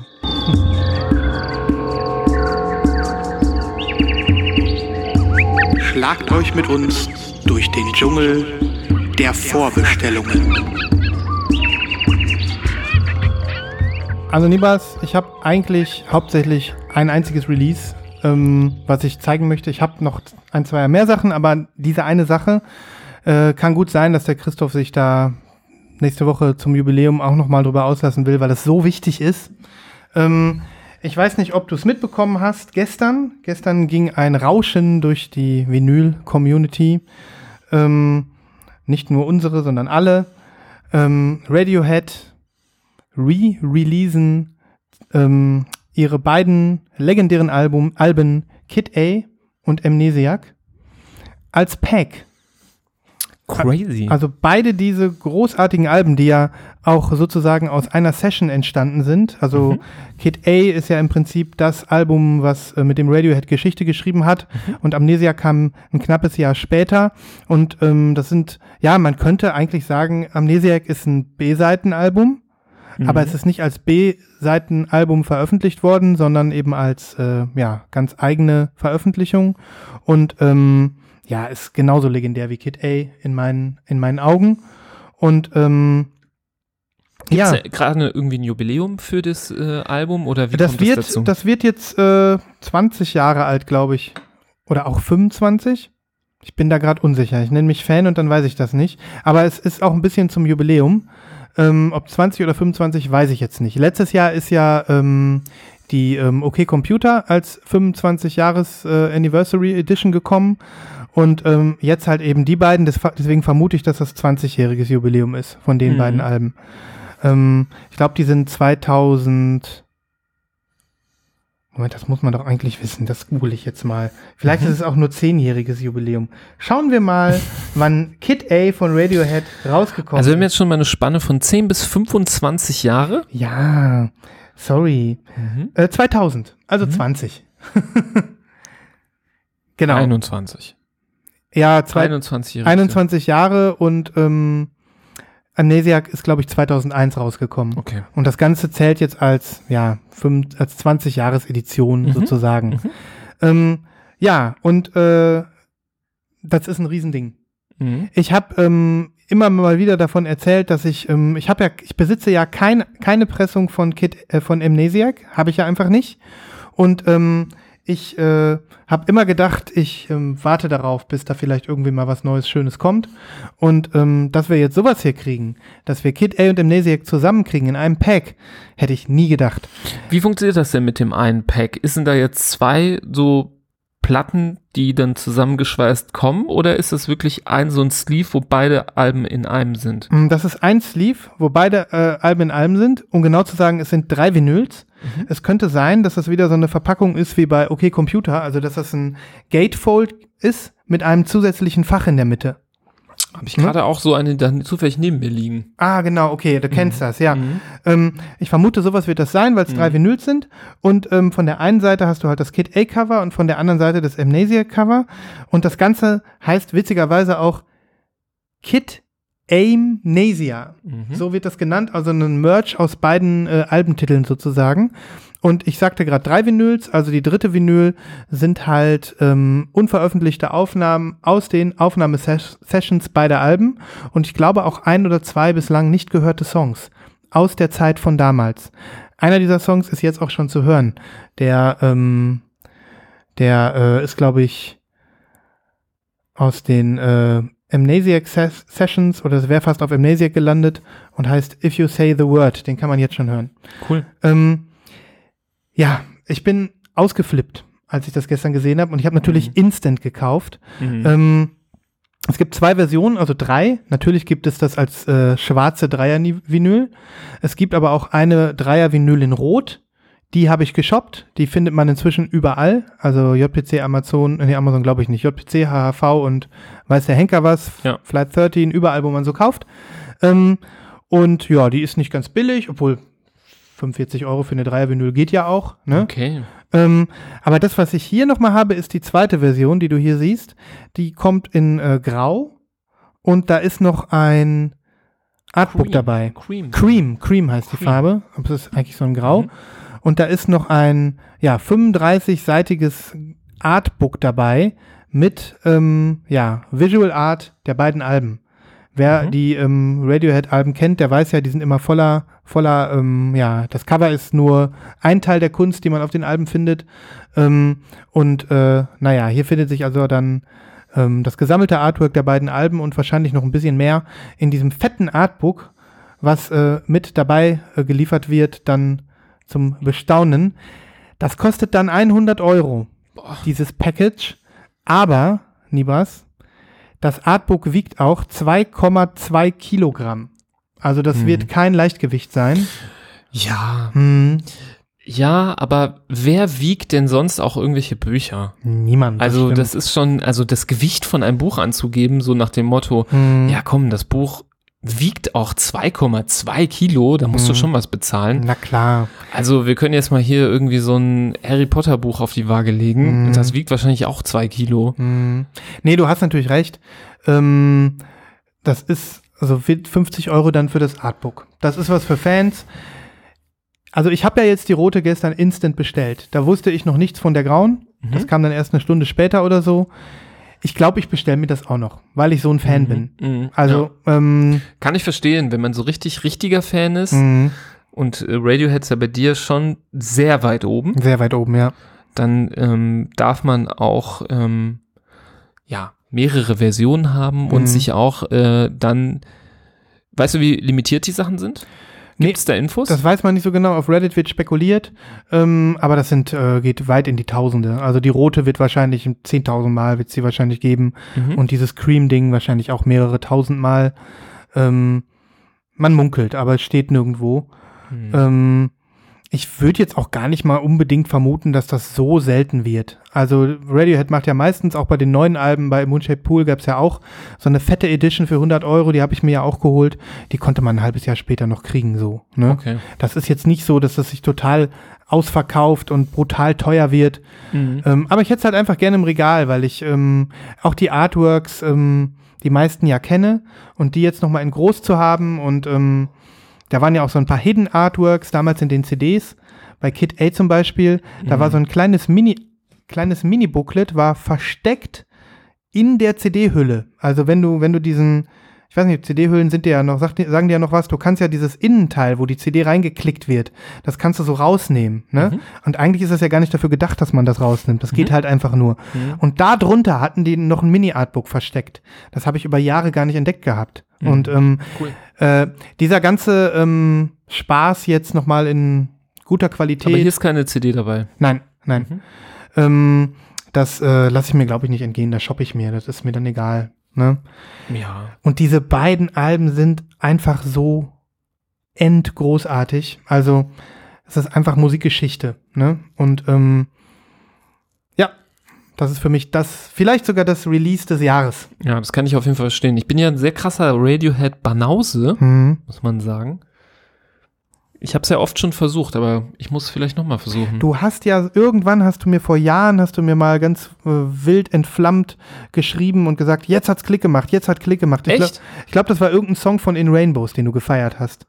Speaker 4: Schlagt euch mit uns durch den Dschungel der Vorbestellungen.
Speaker 3: Also Nibas, ich habe eigentlich hauptsächlich ein einziges Release, ähm, was ich zeigen möchte. Ich habe noch ein, zwei mehr Sachen, aber diese eine Sache äh, kann gut sein, dass der Christoph sich da nächste Woche zum Jubiläum auch noch mal drüber auslassen will, weil es so wichtig ist. Ähm, ich weiß nicht, ob du es mitbekommen hast. Gestern, gestern ging ein Rauschen durch die Vinyl-Community. Ähm, nicht nur unsere, sondern alle. Ähm, Radiohead re-releasen ähm, ihre beiden legendären Album, Alben Kid A und Amnesiac als Pack.
Speaker 1: Crazy.
Speaker 3: Also beide diese großartigen Alben, die ja auch sozusagen aus einer Session entstanden sind. Also
Speaker 1: Mhm.
Speaker 3: Kid A ist ja im Prinzip das Album, was äh, mit dem Radiohead Geschichte geschrieben hat.
Speaker 1: Mhm.
Speaker 3: Und Amnesia kam ein knappes Jahr später. Und ähm, das sind, ja, man könnte eigentlich sagen, Amnesiac ist ein B-Seitenalbum.
Speaker 1: Mhm.
Speaker 3: Aber es ist nicht als B-Seitenalbum veröffentlicht worden, sondern eben als äh, ja, ganz eigene Veröffentlichung. Und ähm, ja, ist genauso legendär wie Kid A in meinen, in meinen Augen. Und ähm,
Speaker 1: Gibt's
Speaker 3: ja,
Speaker 1: gerade irgendwie ein Jubiläum für das äh, Album oder wie
Speaker 3: das
Speaker 1: kommt
Speaker 3: wird,
Speaker 1: das dazu?
Speaker 3: das wird jetzt äh, 20 Jahre alt, glaube ich. Oder auch 25. Ich bin da gerade unsicher. Ich nenne mich Fan und dann weiß ich das nicht. Aber es ist auch ein bisschen zum Jubiläum. Ähm, ob 20 oder 25, weiß ich jetzt nicht. Letztes Jahr ist ja ähm, die ähm, OK Computer als 25 Jahres äh, Anniversary Edition gekommen. Und ähm, jetzt halt eben die beiden. Deswegen vermute ich, dass das 20-jähriges Jubiläum ist von den
Speaker 1: Mhm.
Speaker 3: beiden Alben. Ähm, ich glaube, die sind 2000. Moment, das muss man doch eigentlich wissen. Das google ich jetzt mal. Vielleicht
Speaker 1: Mhm.
Speaker 3: ist es auch nur zehnjähriges Jubiläum. Schauen wir mal, wann Kid A von Radiohead rausgekommen
Speaker 1: also wir haben
Speaker 3: ist.
Speaker 1: jetzt schon mal eine Spanne von 10 bis 25 Jahre.
Speaker 3: Ja, sorry.
Speaker 1: Mhm.
Speaker 3: Äh, 2000, also 20. genau.
Speaker 1: 21.
Speaker 3: ja, zwei,
Speaker 1: 21 Jahre.
Speaker 3: 21 Jahre und ähm, Amnesiac ist, glaube ich, 2001 rausgekommen.
Speaker 1: Okay.
Speaker 3: Und das Ganze zählt jetzt als, ja, fünf, als 20-Jahres-Edition
Speaker 1: Mhm.
Speaker 3: sozusagen.
Speaker 1: Mhm.
Speaker 3: Ähm, ja, und äh, das ist ein Riesending.
Speaker 1: Mhm.
Speaker 3: Ich habe ähm, immer mal wieder davon erzählt, dass ich, ähm, ich habe ja, ich besitze ja kein, keine Pressung von Kid, äh, von Amnesiac, habe ich ja einfach nicht. Und ähm, ich äh, habe immer gedacht, ich ähm, warte darauf, bis da vielleicht irgendwie mal was Neues, Schönes kommt. Und ähm, dass wir jetzt sowas hier kriegen, dass wir Kid A und Amnesiac zusammenkriegen in einem Pack, hätte ich nie gedacht.
Speaker 1: Wie funktioniert das denn mit dem einen Pack? Ist denn da jetzt zwei so Platten, die dann zusammengeschweißt kommen oder ist das wirklich ein so ein Sleeve, wo beide Alben in einem sind?
Speaker 3: Mm, Das ist ein Sleeve, wo beide äh, Alben in allem sind. Um genau zu sagen, es sind drei Vinyls. Es könnte sein, dass das wieder so eine Verpackung ist wie bei OK Computer, also dass das ein Gatefold ist mit einem zusätzlichen Fach in der Mitte.
Speaker 1: Habe ich
Speaker 3: Mhm.
Speaker 1: gerade auch so eine dann zufällig neben mir liegen.
Speaker 3: Ah, genau, okay, du kennst das, ja.
Speaker 1: Mhm.
Speaker 3: Ähm, ich vermute, sowas wird das sein, weil es drei Vinyls sind. Und ähm, von der einen Seite hast du halt das Kid A-Cover und von der anderen Seite das Amnesia-Cover. Und das Ganze heißt witzigerweise auch Kid Amnesia.
Speaker 1: Mhm.
Speaker 3: So wird das genannt, also ein Merch aus beiden äh, Albentiteln sozusagen. Und ich sagte gerade drei Vinyls, also die dritte Vinyl sind halt ähm, unveröffentlichte Aufnahmen aus den Aufnahmesessions beider Alben und ich glaube auch ein oder zwei bislang nicht gehörte Songs aus der Zeit von damals. Einer dieser Songs ist jetzt auch schon zu hören. Der, ähm, der äh, ist, glaube ich, aus den äh, Amnesiac Ses Sessions oder es wäre fast auf Amnesiac gelandet und heißt If You Say the Word. Den kann man jetzt schon hören.
Speaker 1: Cool.
Speaker 3: Ähm, ja, ich bin ausgeflippt, als ich das gestern gesehen habe und ich habe natürlich
Speaker 1: Mhm.
Speaker 3: instant gekauft.
Speaker 1: Mhm.
Speaker 3: Ähm, es gibt zwei Versionen, also drei. Natürlich gibt es das als äh, schwarze Dreier-Vinyl. Es gibt aber auch eine Dreier-Vinyl in Rot. Die habe ich geshoppt. Die findet man inzwischen überall. Also JPC, Amazon, nee, Amazon glaube ich nicht. JPC, HHV und weiß der Henker was.
Speaker 1: Ja.
Speaker 3: Flight 13, überall, wo man so kauft. Ähm, und ja, die ist nicht ganz billig, obwohl 45 Euro für eine Dreier-Vinyl geht ja auch. Ne?
Speaker 1: Okay.
Speaker 3: Ähm, aber das, was ich hier nochmal habe, ist die zweite Version, die du hier siehst. Die kommt in äh, Grau und da ist noch ein Artbook
Speaker 1: Cream.
Speaker 3: dabei.
Speaker 1: Cream.
Speaker 3: Cream, Cream heißt die
Speaker 1: Cream.
Speaker 3: Farbe, aber es ist eigentlich so ein Grau.
Speaker 1: Mhm.
Speaker 3: Und da ist noch ein ja, 35-seitiges Artbook dabei mit ähm, ja, Visual Art der beiden Alben. Wer
Speaker 1: Mhm.
Speaker 3: die ähm, Radiohead-Alben kennt, der weiß ja, die sind immer voller, voller, ähm, ja, das Cover ist nur ein Teil der Kunst, die man auf den Alben findet. Ähm, und äh, naja, hier findet sich also dann ähm, das gesammelte Artwork der beiden Alben und wahrscheinlich noch ein bisschen mehr in diesem fetten Artbook, was äh, mit dabei äh, geliefert wird, dann zum Bestaunen. Das kostet dann 100 Euro, dieses Package. Aber, Nibas, das Artbook wiegt auch 2,2 Kilogramm. Also das
Speaker 1: Hm.
Speaker 3: wird kein Leichtgewicht sein.
Speaker 1: Ja.
Speaker 3: Hm.
Speaker 1: Ja, aber wer wiegt denn sonst auch irgendwelche Bücher?
Speaker 3: Niemand.
Speaker 1: Also
Speaker 3: stimmt.
Speaker 1: das ist schon, also das Gewicht von einem Buch anzugeben, so nach dem Motto,
Speaker 3: Hm.
Speaker 1: ja komm, das Buch wiegt auch 2,2 Kilo, da musst du
Speaker 3: Mhm.
Speaker 1: schon was bezahlen.
Speaker 3: Na klar.
Speaker 1: Also wir können jetzt mal hier irgendwie so ein Harry Potter Buch auf die Waage legen.
Speaker 3: Mhm.
Speaker 1: Und das wiegt wahrscheinlich auch zwei Kilo.
Speaker 3: Hm. Nee, du hast natürlich recht. Ähm, das ist, also wird 50 Euro dann für das Artbook. Das ist was für Fans. Also ich habe ja jetzt die rote gestern instant bestellt. Da wusste ich noch nichts von der grauen. Das
Speaker 1: Mhm.
Speaker 3: kam dann erst eine Stunde später oder so. Ich glaube, ich bestelle mir das auch noch, weil ich so ein Fan bin.
Speaker 1: Mhm.
Speaker 3: Also, ähm,
Speaker 1: Kann ich verstehen, wenn man so richtig richtiger Fan ist
Speaker 3: mh,
Speaker 1: und äh, Radiohead ist ja bei dir schon sehr weit oben,
Speaker 3: sehr weit oben, ja.
Speaker 1: dann ähm, darf man auch ähm, ja mehrere Versionen haben und
Speaker 3: Mhm.
Speaker 1: sich auch äh, dann, weißt du, wie limitiert die Sachen sind?
Speaker 3: Nee,
Speaker 1: Gibt es da Infos?
Speaker 3: Das weiß man nicht so genau. Auf Reddit wird spekuliert, ähm, aber das sind äh, geht weit in die Tausende. Also die rote wird wahrscheinlich 10.000 Mal wird sie wahrscheinlich geben
Speaker 1: Mhm.
Speaker 3: und dieses Cream-Ding wahrscheinlich auch mehrere tausend Mal. Ähm, man munkelt, aber es steht nirgendwo.
Speaker 1: Mhm.
Speaker 3: Ähm, ich würde jetzt auch gar nicht mal unbedingt vermuten, dass das so selten wird. Also Radiohead macht ja meistens auch bei den neuen Alben, bei Moonshaped Pool gab es ja auch so eine fette Edition für 100 Euro, die habe ich mir ja auch geholt. Die konnte man ein halbes Jahr später noch kriegen, so. Ne?
Speaker 1: Okay.
Speaker 3: Das ist jetzt nicht so, dass das sich total ausverkauft und brutal teuer wird.
Speaker 1: Mhm.
Speaker 3: Ähm, aber ich hätte es halt einfach gerne im Regal, weil ich ähm, auch die Artworks, ähm, die meisten ja kenne und die jetzt nochmal in groß zu haben und ähm, da waren ja auch so ein paar Hidden Artworks damals in den CDs. Bei Kid A zum Beispiel, da war so ein kleines Mini, kleines Mini-Booklet, war versteckt in der CD-Hülle. Also wenn du, wenn du diesen, ich weiß nicht, CD-Hüllen sind dir ja noch, sagen dir ja noch was, du kannst ja dieses Innenteil, wo die CD reingeklickt wird, das kannst du so rausnehmen. Ne?
Speaker 1: Mhm.
Speaker 3: Und eigentlich ist das ja gar nicht dafür gedacht, dass man das rausnimmt. Das geht halt einfach nur.
Speaker 1: Mhm.
Speaker 3: Und da drunter hatten die noch ein Mini-Artbook versteckt. Das habe ich über Jahre gar nicht entdeckt gehabt.
Speaker 1: Mhm.
Speaker 3: Und ähm,
Speaker 1: Cool.
Speaker 3: äh, dieser ganze ähm, Spaß jetzt nochmal in guter Qualität.
Speaker 1: Aber hier ist keine CD dabei.
Speaker 3: nein, nein.
Speaker 1: Mhm.
Speaker 3: Ähm, das äh, lasse ich mir, glaube ich, nicht entgehen. Das shoppe ich mir. Das ist mir dann egal. Ne?
Speaker 1: Ja.
Speaker 3: Und diese beiden Alben sind einfach so endgroßartig. Also, es ist einfach Musikgeschichte. Ne? Und ähm, ja, das ist für mich das, vielleicht sogar das Release des Jahres.
Speaker 1: Ja, das kann ich auf jeden Fall verstehen. Ich bin ja ein sehr krasser Radiohead-Banause,
Speaker 3: Mhm.
Speaker 1: muss man sagen. Ich habe es ja oft schon versucht, aber ich muss vielleicht nochmal versuchen.
Speaker 3: Du hast ja, irgendwann hast du mir vor Jahren, hast du mir mal ganz äh, wild entflammt geschrieben und gesagt, jetzt hat's Klick gemacht, jetzt hat Klick gemacht. Ich glaub-
Speaker 1: Echt?
Speaker 3: Ich glaube, das war irgendein Song von In Rainbows, den du gefeiert hast.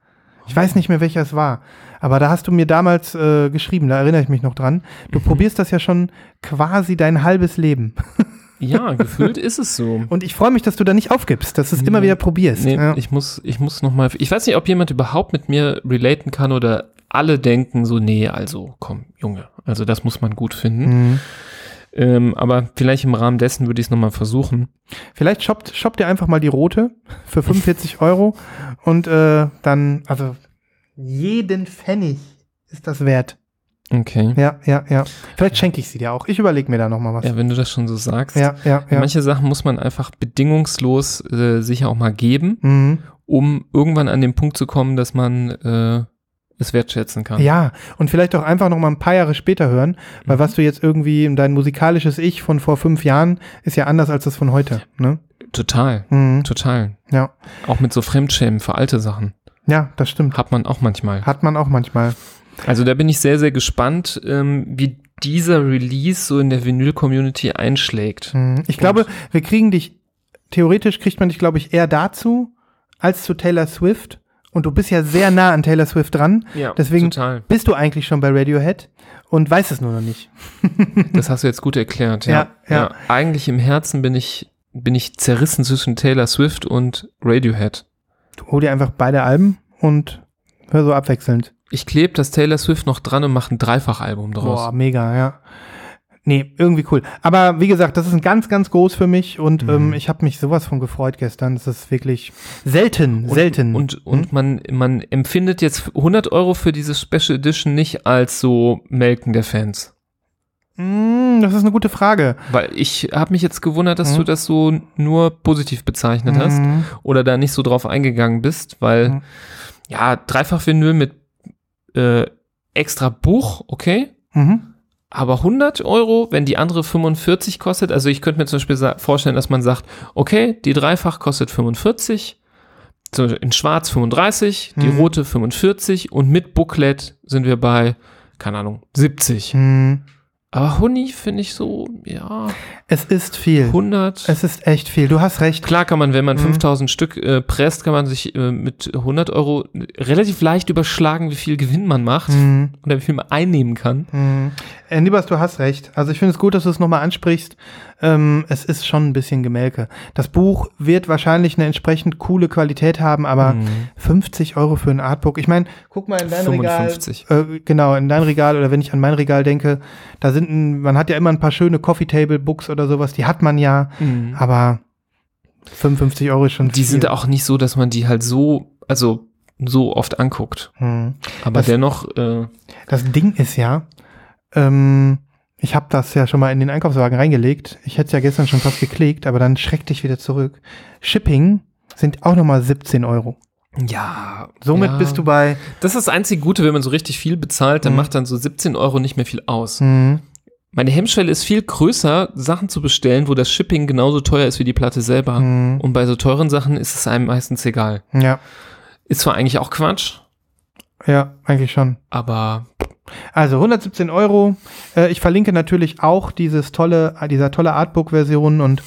Speaker 3: Ich weiß nicht mehr, welcher es war. Aber da hast du mir damals äh, geschrieben, da erinnere ich mich noch dran. Du probierst das ja schon quasi dein halbes Leben.
Speaker 1: Ja, gefühlt ist es so.
Speaker 3: Und ich freue mich, dass du da nicht aufgibst, dass du es immer wieder probierst.
Speaker 1: Nee,
Speaker 3: ja.
Speaker 1: ich muss, ich muss nochmal. Ich weiß nicht, ob jemand überhaupt mit mir relaten kann oder alle denken so, nee, also komm, Junge, also das muss man gut finden.
Speaker 3: Mhm.
Speaker 1: Ähm, aber vielleicht im Rahmen dessen würde ich es nochmal versuchen.
Speaker 3: Vielleicht shoppt, shoppt ihr einfach mal die rote für 45 Euro und äh, dann, also jeden Pfennig ist das wert.
Speaker 1: Okay.
Speaker 3: Ja, ja, ja. Vielleicht schenke ich sie dir auch. Ich überlege mir da nochmal was.
Speaker 1: Ja, wenn du das schon so sagst.
Speaker 3: ja, ja. ja.
Speaker 1: Manche Sachen muss man einfach bedingungslos äh, sich auch mal geben,
Speaker 3: Mhm.
Speaker 1: um irgendwann an den Punkt zu kommen, dass man äh, es wertschätzen kann.
Speaker 3: Ja, und vielleicht auch einfach noch mal ein paar Jahre später hören, weil
Speaker 1: Mhm.
Speaker 3: was du jetzt irgendwie, dein musikalisches Ich von vor fünf Jahren ist ja anders als das von heute. Ne?
Speaker 1: Total,
Speaker 3: Mhm.
Speaker 1: total.
Speaker 3: Ja.
Speaker 1: Auch mit so Fremdschämen für alte Sachen.
Speaker 3: ja, das stimmt.
Speaker 1: Hat man auch manchmal.
Speaker 3: Hat man auch manchmal.
Speaker 1: Also da bin ich sehr, sehr gespannt, ähm, wie dieser Release so in der Vinyl-Community einschlägt.
Speaker 3: Mhm. Ich glaube, wir kriegen dich, theoretisch kriegt man dich, glaube ich, eher dazu als zu Taylor Swift. Und du bist ja sehr nah an Taylor Swift dran.
Speaker 1: Ja,
Speaker 3: Deswegen
Speaker 1: total.
Speaker 3: bist du eigentlich schon bei Radiohead und weißt es nur noch nicht.
Speaker 1: Das hast du jetzt gut erklärt. Ja,
Speaker 3: Ja, ja.
Speaker 1: Eigentlich im Herzen bin ich, bin ich zerrissen zwischen Taylor Swift und Radiohead.
Speaker 3: Du hol dir einfach beide Alben und hör so abwechselnd.
Speaker 1: Ich klebe das Taylor Swift noch dran und mache ein Dreifachalbum draus.
Speaker 3: Boah, mega, ja. Nee, irgendwie cool. Aber wie gesagt, das ist ein ganz, ganz groß für mich und
Speaker 1: Mhm.
Speaker 3: ähm, ich habe mich sowas von gefreut gestern. Das ist wirklich selten,
Speaker 1: Und,
Speaker 3: selten.
Speaker 1: Und, und man, man empfindet jetzt 100 Euro für diese Special Edition nicht als so Melken der Fans.
Speaker 3: Mm, das ist eine gute Frage.
Speaker 1: Weil ich habe mich jetzt gewundert, dass
Speaker 3: Mhm.
Speaker 1: du das so nur positiv bezeichnet hast
Speaker 3: Mhm.
Speaker 1: oder da nicht so drauf eingegangen bist, weil
Speaker 3: Mhm.
Speaker 1: ja, Dreifach-Vinyl mit äh, extra Buch, okay.
Speaker 3: Mhm.
Speaker 1: Aber 100 Euro, wenn die andere 45 kostet, also ich könnte mir zum Beispiel vorstellen, dass man sagt, okay, die Dreifach kostet 45, zum Beispiel in schwarz 35, die
Speaker 3: Mhm.
Speaker 1: rote 45 und mit Booklet sind wir bei, keine Ahnung, 70.
Speaker 3: Mhm.
Speaker 1: Aber Huni finde ich so, ja,
Speaker 3: Es ist viel.
Speaker 1: 100.
Speaker 3: Es ist echt viel. Du hast recht.
Speaker 1: Klar kann man, wenn man
Speaker 3: Mhm.
Speaker 1: 5000 Stück äh, presst, kann man sich äh, mit 100 Euro relativ leicht überschlagen, wie viel Gewinn man macht
Speaker 3: Mhm.
Speaker 1: oder wie viel man einnehmen kann.
Speaker 3: Mhm. Äh, Nibas, du hast recht. Also ich finde es gut, dass du es nochmal ansprichst. Ähm, es ist schon ein bisschen Gemälke. Das Buch wird wahrscheinlich eine entsprechend coole Qualität haben, aber
Speaker 1: Mhm.
Speaker 3: 50 Euro für ein Artbook. Ich meine, guck mal in dein
Speaker 1: 55.
Speaker 3: Regal. Äh, genau, in dein Regal oder wenn ich an mein Regal denke, da sind ein, man hat ja immer ein paar schöne Coffee Table Books oder sowas, die hat man ja, aber 55 Euro ist schon
Speaker 1: Die
Speaker 3: viel.
Speaker 1: sind auch nicht so, dass man die halt so, also so oft anguckt.
Speaker 3: Hm.
Speaker 1: Aber
Speaker 3: Das-
Speaker 1: dennoch, äh,
Speaker 3: Das Ding ist ja, ähm, ich habe das ja schon mal in den Einkaufswagen reingelegt. Ich hätte es ja gestern schon fast geklickt, aber dann schreckte ich wieder zurück. Shipping sind auch nochmal 17 Euro.
Speaker 1: ja.
Speaker 3: Somit
Speaker 1: ja.
Speaker 3: bist du bei
Speaker 1: Das ist das einzige Gute, wenn man so richtig viel bezahlt, dann
Speaker 3: Mhm.
Speaker 1: macht dann so 17 Euro nicht mehr viel aus.
Speaker 3: hm,
Speaker 1: Meine Hemmschwelle ist viel größer, Sachen zu bestellen, wo das Shipping genauso teuer ist wie die Platte selber.
Speaker 3: hm,
Speaker 1: Und bei so teuren Sachen ist es einem meistens egal.
Speaker 3: ja,
Speaker 1: Ist zwar eigentlich auch Quatsch,
Speaker 3: ja, eigentlich schon.
Speaker 1: aber
Speaker 3: Also 117 Euro. Äh, ich verlinke natürlich auch dieses tolle, dieser tolle Artbook-Version und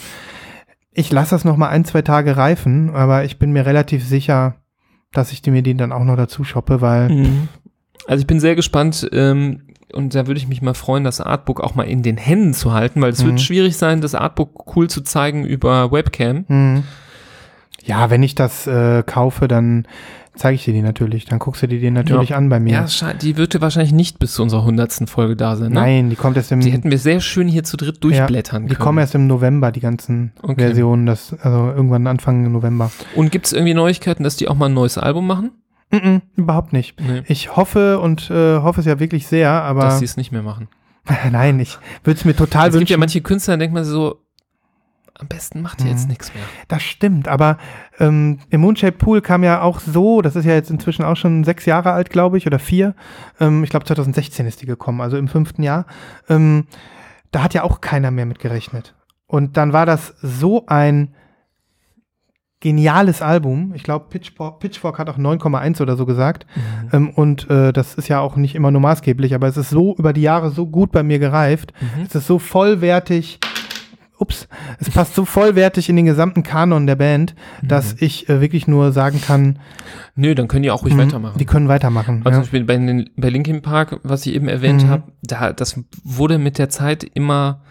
Speaker 3: ich lasse das noch mal ein, zwei Tage reifen, aber ich bin mir relativ sicher, dass ich die- mir den dann auch noch dazu shoppe, weil
Speaker 1: Also ich bin sehr gespannt ähm, und da würde ich mich mal freuen, das Artbook auch mal in den Händen zu halten, weil es
Speaker 3: Mhm.
Speaker 1: wird schwierig sein, das Artbook cool zu zeigen über Webcam.
Speaker 3: Hm. Ja, wenn ich das äh, kaufe, dann zeige ich dir die natürlich. Dann guckst du dir die natürlich
Speaker 1: Ja.
Speaker 3: an bei mir.
Speaker 1: Ja, die wird ja wahrscheinlich nicht bis zu unserer hundertsten Folge da sein. Ne?
Speaker 3: Nein, die kommt erst im
Speaker 1: Die hätten wir sehr schön hier zu dritt durchblättern
Speaker 3: die
Speaker 1: können.
Speaker 3: kommen erst im November, die ganzen
Speaker 1: Okay.
Speaker 3: Versionen, das, also irgendwann Anfang November.
Speaker 1: und gibt es irgendwie Neuigkeiten, dass die auch mal ein neues Album machen?
Speaker 3: Mm -mm, überhaupt nicht.
Speaker 1: Nee.
Speaker 3: Ich hoffe und äh, hoffe es ja wirklich sehr, aber
Speaker 1: Dass sie es nicht mehr machen.
Speaker 3: nein, ich würde es mir total
Speaker 1: es gibt ja
Speaker 3: wünschen.
Speaker 1: manche Künstler, da denkt man so, am besten macht ihr jetzt
Speaker 3: Mhm.
Speaker 1: nichts mehr.
Speaker 3: das stimmt, aber ähm, im Moonshaped Pool kam ja auch so, das ist ja jetzt inzwischen auch schon sechs Jahre alt, glaube ich, oder vier. Ähm, ich glaube 2016 ist die gekommen, also im fünften Jahr. Ähm, da hat ja auch keiner mehr mit gerechnet. Und dann war das so ein geniales Album. Ich glaube, Pitchfork, Pitchfork hat auch 9,1 oder so gesagt. Ähm, und äh, das ist ja auch nicht immer nur maßgeblich, aber es ist so über die Jahre so gut bei mir gereift.
Speaker 1: Mhm.
Speaker 3: Es ist so vollwertig. Ups, es passt so vollwertig in den gesamten Kanon der Band, dass ich äh, wirklich nur sagen kann,
Speaker 1: Nö, dann können die auch ruhig
Speaker 3: mh,
Speaker 1: weitermachen.
Speaker 3: die können weitermachen.
Speaker 1: Also zum
Speaker 3: ja.
Speaker 1: Beispiel bei, den, bei Linkin Park, was ich eben erwähnt
Speaker 3: Mhm.
Speaker 1: habe, da, das wurde mit der Zeit immer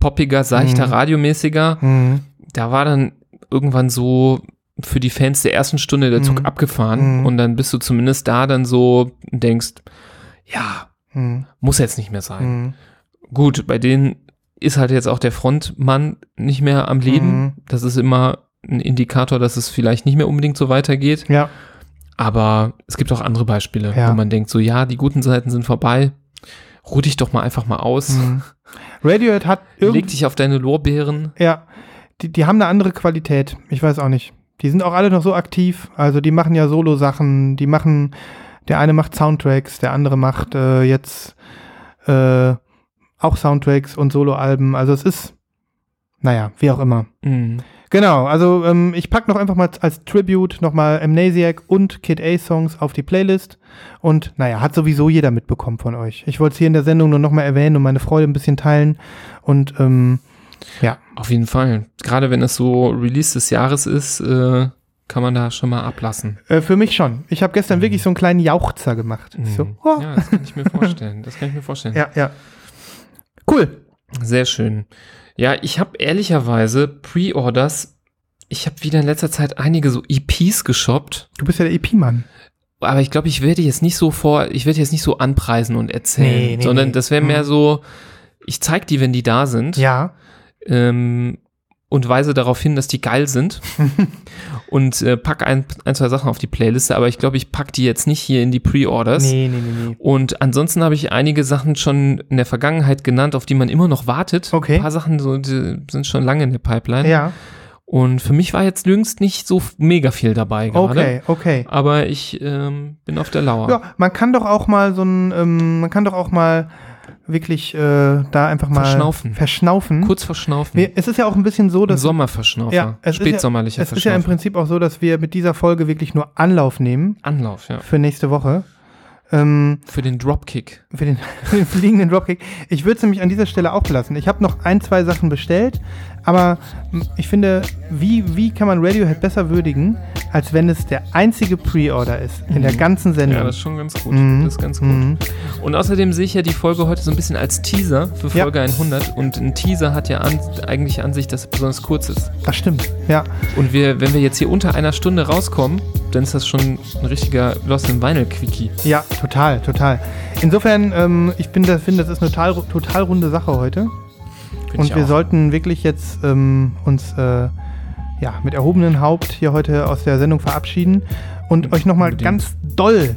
Speaker 1: poppiger, seichter,
Speaker 3: Mhm.
Speaker 1: radiomäßiger.
Speaker 3: Mhm.
Speaker 1: Da war dann irgendwann so für die Fans der ersten Stunde der Zug
Speaker 3: Mhm.
Speaker 1: abgefahren
Speaker 3: Mhm.
Speaker 1: und dann bist du zumindest da dann so und denkst, ja,
Speaker 3: Mhm.
Speaker 1: muss jetzt nicht mehr sein.
Speaker 3: Mhm.
Speaker 1: Gut, bei denen ist halt jetzt auch der Frontmann nicht mehr am Leben.
Speaker 3: Mhm.
Speaker 1: Das ist immer ein Indikator, dass es vielleicht nicht mehr unbedingt so weitergeht.
Speaker 3: Ja,
Speaker 1: Aber es gibt auch andere Beispiele,
Speaker 3: Ja.
Speaker 1: wo man denkt, so ja, die guten Seiten sind vorbei. Ruh dich doch mal einfach mal aus.
Speaker 3: mhm. Radiohead hat
Speaker 1: Leg
Speaker 3: irgendwie,
Speaker 1: dich auf deine Lorbeeren.
Speaker 3: ja, die, die haben eine andere Qualität. Ich weiß auch nicht. Die sind auch alle noch so aktiv. Also die machen ja Solo-Sachen. Die machen, der eine macht Soundtracks, der andere macht äh, jetzt äh, auch Soundtracks und Solo-Alben. Also es ist, naja, wie auch immer.
Speaker 1: Mhm.
Speaker 3: Genau, also ähm, ich packe noch einfach mal als Tribute nochmal Amnesiac und Kid A Songs auf die Playlist. Und naja, hat sowieso jeder mitbekommen von euch. Ich wollte es hier in der Sendung nur nochmal erwähnen und meine Freude ein bisschen teilen. Und ähm, ja,
Speaker 1: Auf jeden Fall. Gerade wenn es so Release des Jahres ist, äh, kann man da schon mal ablassen.
Speaker 3: äh, für mich schon. Ich habe gestern wirklich so einen kleinen Jauchzer gemacht. So,
Speaker 1: Mhm.
Speaker 3: oh.
Speaker 1: Ja, das kann ich mir vorstellen. Das kann ich mir vorstellen.
Speaker 3: ja, ja. Cool.
Speaker 1: Sehr schön. Ja, ich habe ehrlicherweise Pre-Orders. Ich habe wieder in letzter Zeit einige so EPs geshoppt.
Speaker 3: Du bist ja der EP-Mann.
Speaker 1: Aber ich glaube, ich werde jetzt nicht so vor, ich werde jetzt nicht so anpreisen und erzählen,
Speaker 3: Nee, nee,
Speaker 1: sondern
Speaker 3: nee.
Speaker 1: das wäre mehr
Speaker 3: Hm.
Speaker 1: so, ich zeig die, wenn die da sind.
Speaker 3: Ja.
Speaker 1: ähm, und weise darauf hin, dass die geil sind und äh, pack ein, ein, zwei Sachen auf die Playliste, aber ich glaube, ich pack die jetzt nicht hier in die Pre-Orders.
Speaker 3: Nee, nee, nee, nee.
Speaker 1: Und ansonsten habe ich einige Sachen schon in der Vergangenheit genannt, auf die man immer noch wartet.
Speaker 3: Okay.
Speaker 1: Ein paar Sachen so, sind schon lange in der Pipeline.
Speaker 3: Ja.
Speaker 1: Und für mich war jetzt jüngst nicht so mega viel dabei gerade.
Speaker 3: Okay, okay.
Speaker 1: Aber ich ähm, bin auf der Lauer.
Speaker 3: Ja, man kann doch auch mal so ein, ähm, man kann doch auch mal wirklich äh, da einfach mal
Speaker 1: Verschnaufen.
Speaker 3: verschnaufen.
Speaker 1: Kurz verschnaufen.
Speaker 3: Wir, es ist ja auch ein bisschen so,
Speaker 1: Ein
Speaker 3: dass
Speaker 1: Sommerverschnaufer.
Speaker 3: Ja, es ist ja-
Speaker 1: Spätsommerlicher
Speaker 3: es ist ja im. Prinzip auch so, dass wir mit dieser Folge wirklich nur Anlauf nehmen
Speaker 1: Anlauf, ja.
Speaker 3: für nächste Woche. Ähm,
Speaker 1: Für den Dropkick.
Speaker 3: für den, für den fliegenden Dropkick. Ich würde es nämlich an dieser Stelle auch belassen. Ich habe noch ein, zwei Sachen bestellt, aber ich finde, wie, wie kann man Radiohead besser würdigen, als wenn es der einzige Pre-Order ist in der ganzen Sendung?
Speaker 1: Ja, das ist schon ganz gut.
Speaker 3: Mhm.
Speaker 1: Das ist ganz gut.
Speaker 3: Mhm.
Speaker 1: Und außerdem sehe ich ja die Folge heute so ein bisschen als Teaser für
Speaker 3: Ja.
Speaker 1: Folge 100. Und ein Teaser hat ja an, eigentlich an sich, dass es besonders kurz ist.
Speaker 3: Das stimmt, ja.
Speaker 1: Und wir, wenn wir jetzt hier unter einer Stunde rauskommen, dann ist das schon ein richtiger Lost in Vinyl Quickie.
Speaker 3: Ja, total, total. Insofern, ähm, ich bin das, finde, das ist eine total, total runde Sache heute.
Speaker 1: Find
Speaker 3: Und wir
Speaker 1: auch.
Speaker 3: sollten wirklich jetzt ähm, uns äh, ja, mit erhobenem Haupt hier heute aus der Sendung verabschieden und euch nochmal ganz doll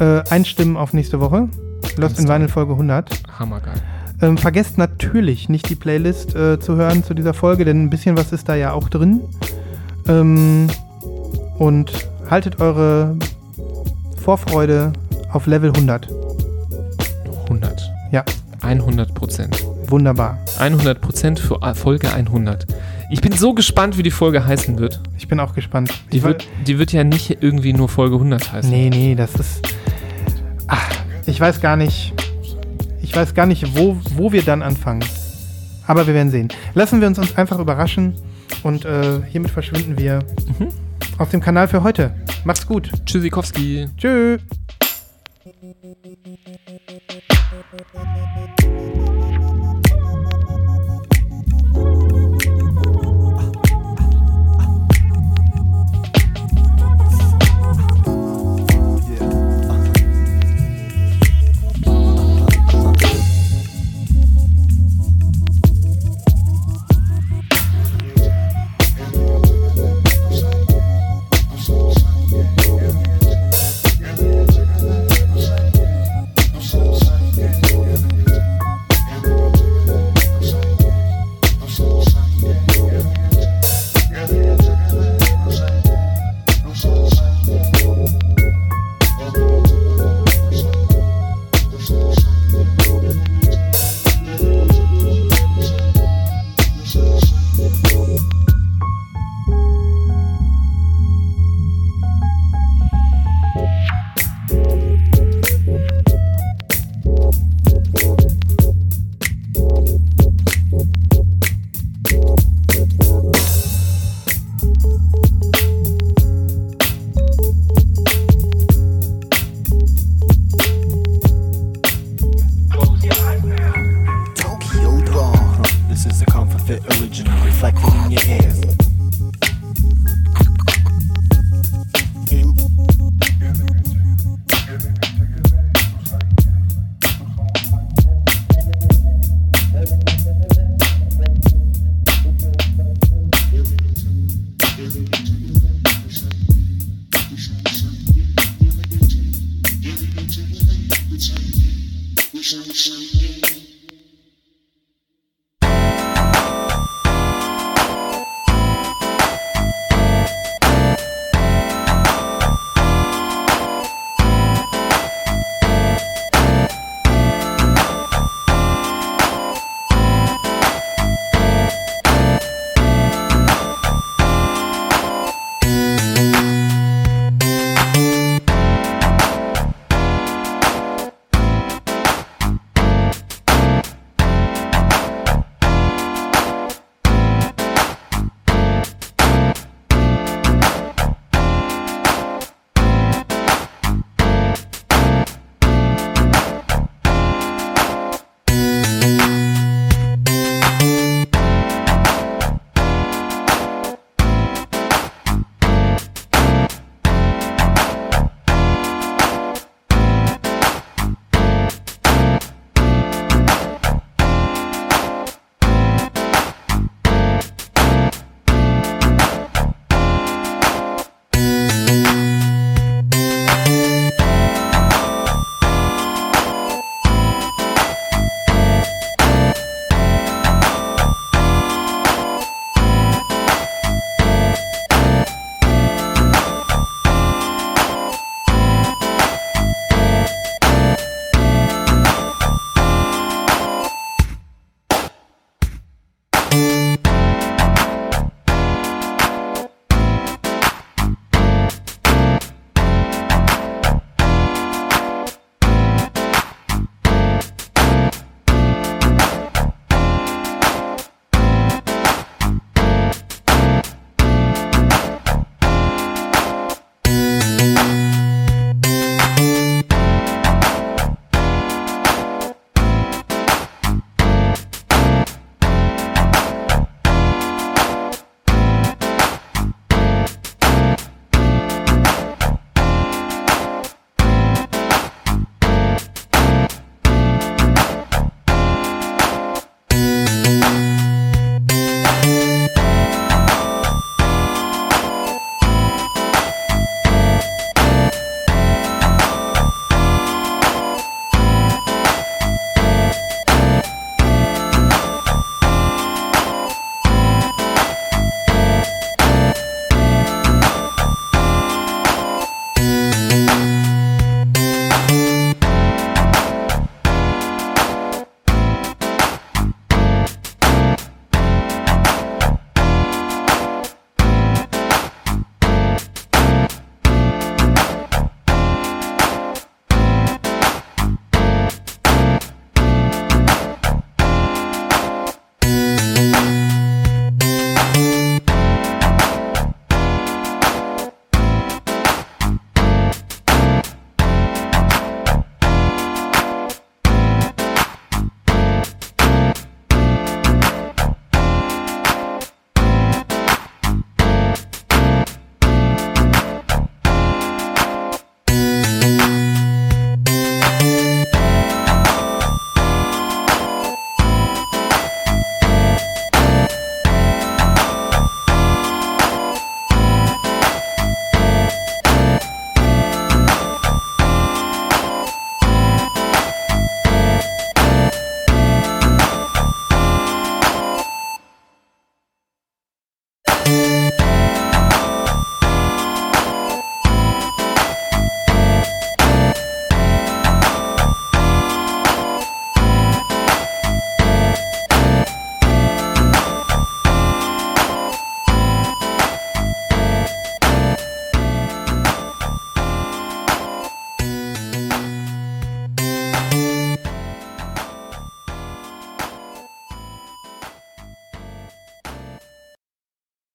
Speaker 3: äh, einstimmen auf nächste Woche. Lost in. Vinyl Folge 100.
Speaker 1: Hammergeil.
Speaker 3: Ähm, vergesst natürlich nicht die Playlist äh, zu hören zu dieser Folge, denn ein bisschen was ist da ja auch drin. Ähm, und haltet eure Vorfreude auf Level 100.
Speaker 1: 100.
Speaker 3: Ja,
Speaker 1: 100 Prozent.
Speaker 3: Wunderbar.
Speaker 1: 100 Prozent für Folge 100. Ich bin so gespannt, wie die Folge heißen wird.
Speaker 3: Ich bin auch gespannt.
Speaker 1: Die
Speaker 3: Ich
Speaker 1: wird, die wird ja nicht irgendwie nur Folge 100 heißen.
Speaker 3: Nee, nee, das ist. Ach, ich weiß gar nicht. Ich weiß gar nicht, wo, wo wir dann anfangen. Aber wir werden sehen. Lassen wir uns uns einfach überraschen und äh, hiermit verschwinden wir
Speaker 1: Mhm.
Speaker 3: aus dem Kanal für heute. Macht's gut.
Speaker 1: Tschüssikowski.
Speaker 3: Tschö.